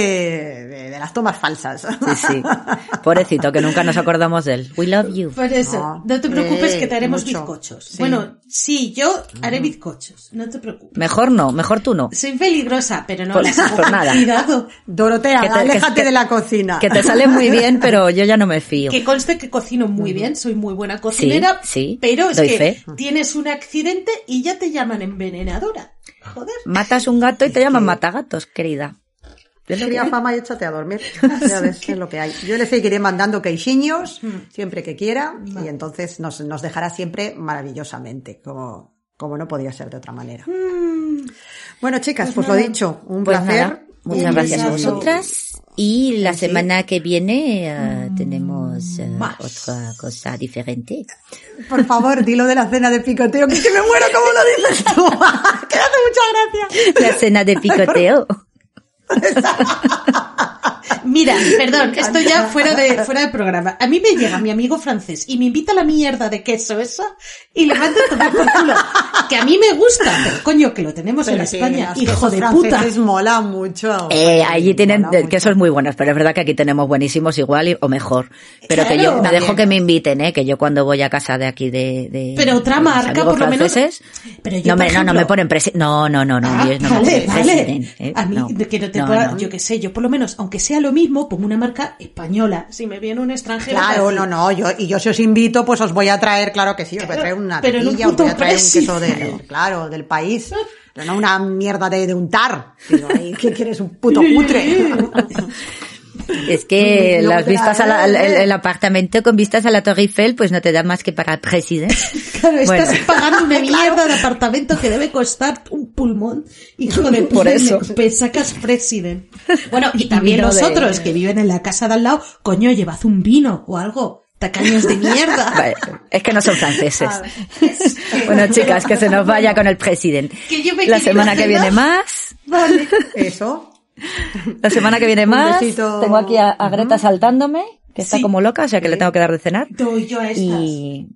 de, de las tomas falsas. Sí, sí. Pobrecito, que nunca nos acordamos de él. We love you. Por eso, No, no, te preocupes eh, que te haremos mucho. bizcochos. Sí. Bueno, sí, yo haré bizcochos, no te preocupes. Mejor no, mejor tú no. Soy peligrosa, pero no Pues- las hago nada. cuidado. Dorotea, Que te- aléjate que- de la cocina. Que te sale muy bien, pero yo ya no me fío. Que conste que cocino muy bien, soy muy buena cocinera, sí, pero es doy que fe. tienes un accidente y ya te llaman envenenadora. Joder. Matas un gato y te llaman matagatos, querida. Es lo que Cría hay. fama y échate a dormir. Ya ves, es lo que hay. Yo le seguiré mandando quejiños siempre que quiera y entonces nos, nos dejará siempre maravillosamente, como, como no podía ser de otra manera. Bueno, chicas, pues, lo dicho, un Pues placer. nada, muchas gracias a vosotras. Y la Sí. semana que viene eh, tenemos Más. otra cosa diferente. Por favor, dilo de la cena de picoteo, que, que me muero como lo dices tú. que hace mucha gracia. La cena de picoteo. Mira, perdón, esto ya fuera de, fuera de programa. A mí me llega mi amigo francés y me invita a la mierda de queso esa y le mando a tomar por culo. Que a mí me gusta, pero coño, que lo tenemos en Pero España. Hijo de puta. mola mucho. Eh, allí tienen mucho. quesos muy buenos, pero es verdad que aquí tenemos buenísimos igual y- o mejor. Pero que yo me dejo que me inviten, ¿eh? Que yo cuando voy a casa de aquí de... de Pero otra de marca, por lo menos. Pero yo, no, me, por no, no me ponen presi... No, no, no, no. Ah, yo no me vale, ponen vale. president, ¿eh? A mí, No. que no te No, pueda, no. yo qué sé, yo por lo menos, aunque sea lo mismo, pongo una marca española. Si me viene un extranjero. Claro, para no, no, yo, y yo si os invito, pues os voy a traer, claro que sí, os voy a traer una Pero en un tortilla, os voy a traer un queso claro, del país, pero no una mierda de, de untar. Digo, ¿qué quieres? Un puto cutre. Es que las vistas la- al- el, el apartamento con vistas a la Torre Eiffel, pues no te da más que para el presidente. Claro, estás pagando una mierda de apartamento que debe costar un pulmón. Hijo de puta, Por eso. me- sacas president. Bueno, y también Vino los de- otros que viven en la casa de al lado, coño, llevad un vino o algo. Tacaños de mierda. Vale, es que no son franceses. A ver, es que- Bueno, chicas, que se nos vaya con el presidente. La semana que viene más. Vale. Eso. La semana que viene más. besito. Tengo aquí a, a Greta saltándome, que está Sí. como loca, o sea que le tengo que dar de cenar. Doy yo a estas. Y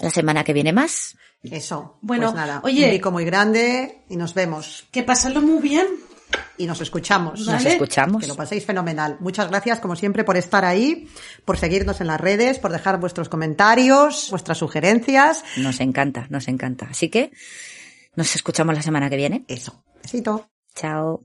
la semana que viene más. Eso. Bueno, pues nada, oye. un pico muy grande y nos vemos Que pasadlo muy bien. y nos escuchamos. Vale. Nos escuchamos. Que lo paséis fenomenal. Muchas gracias, como siempre, por estar ahí, por seguirnos en las redes, por dejar vuestros comentarios, vuestras sugerencias. Nos encanta, nos encanta. Así que nos escuchamos la semana que viene. Eso. Besito. Chao.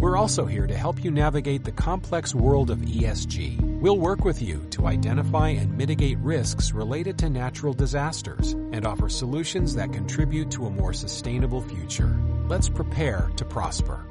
We're also here to help you navigate the complex world of ESG. We'll work with you to identify and mitigate risks related to natural disasters and offer solutions that contribute to a more sustainable future. Let's prepare to prosper.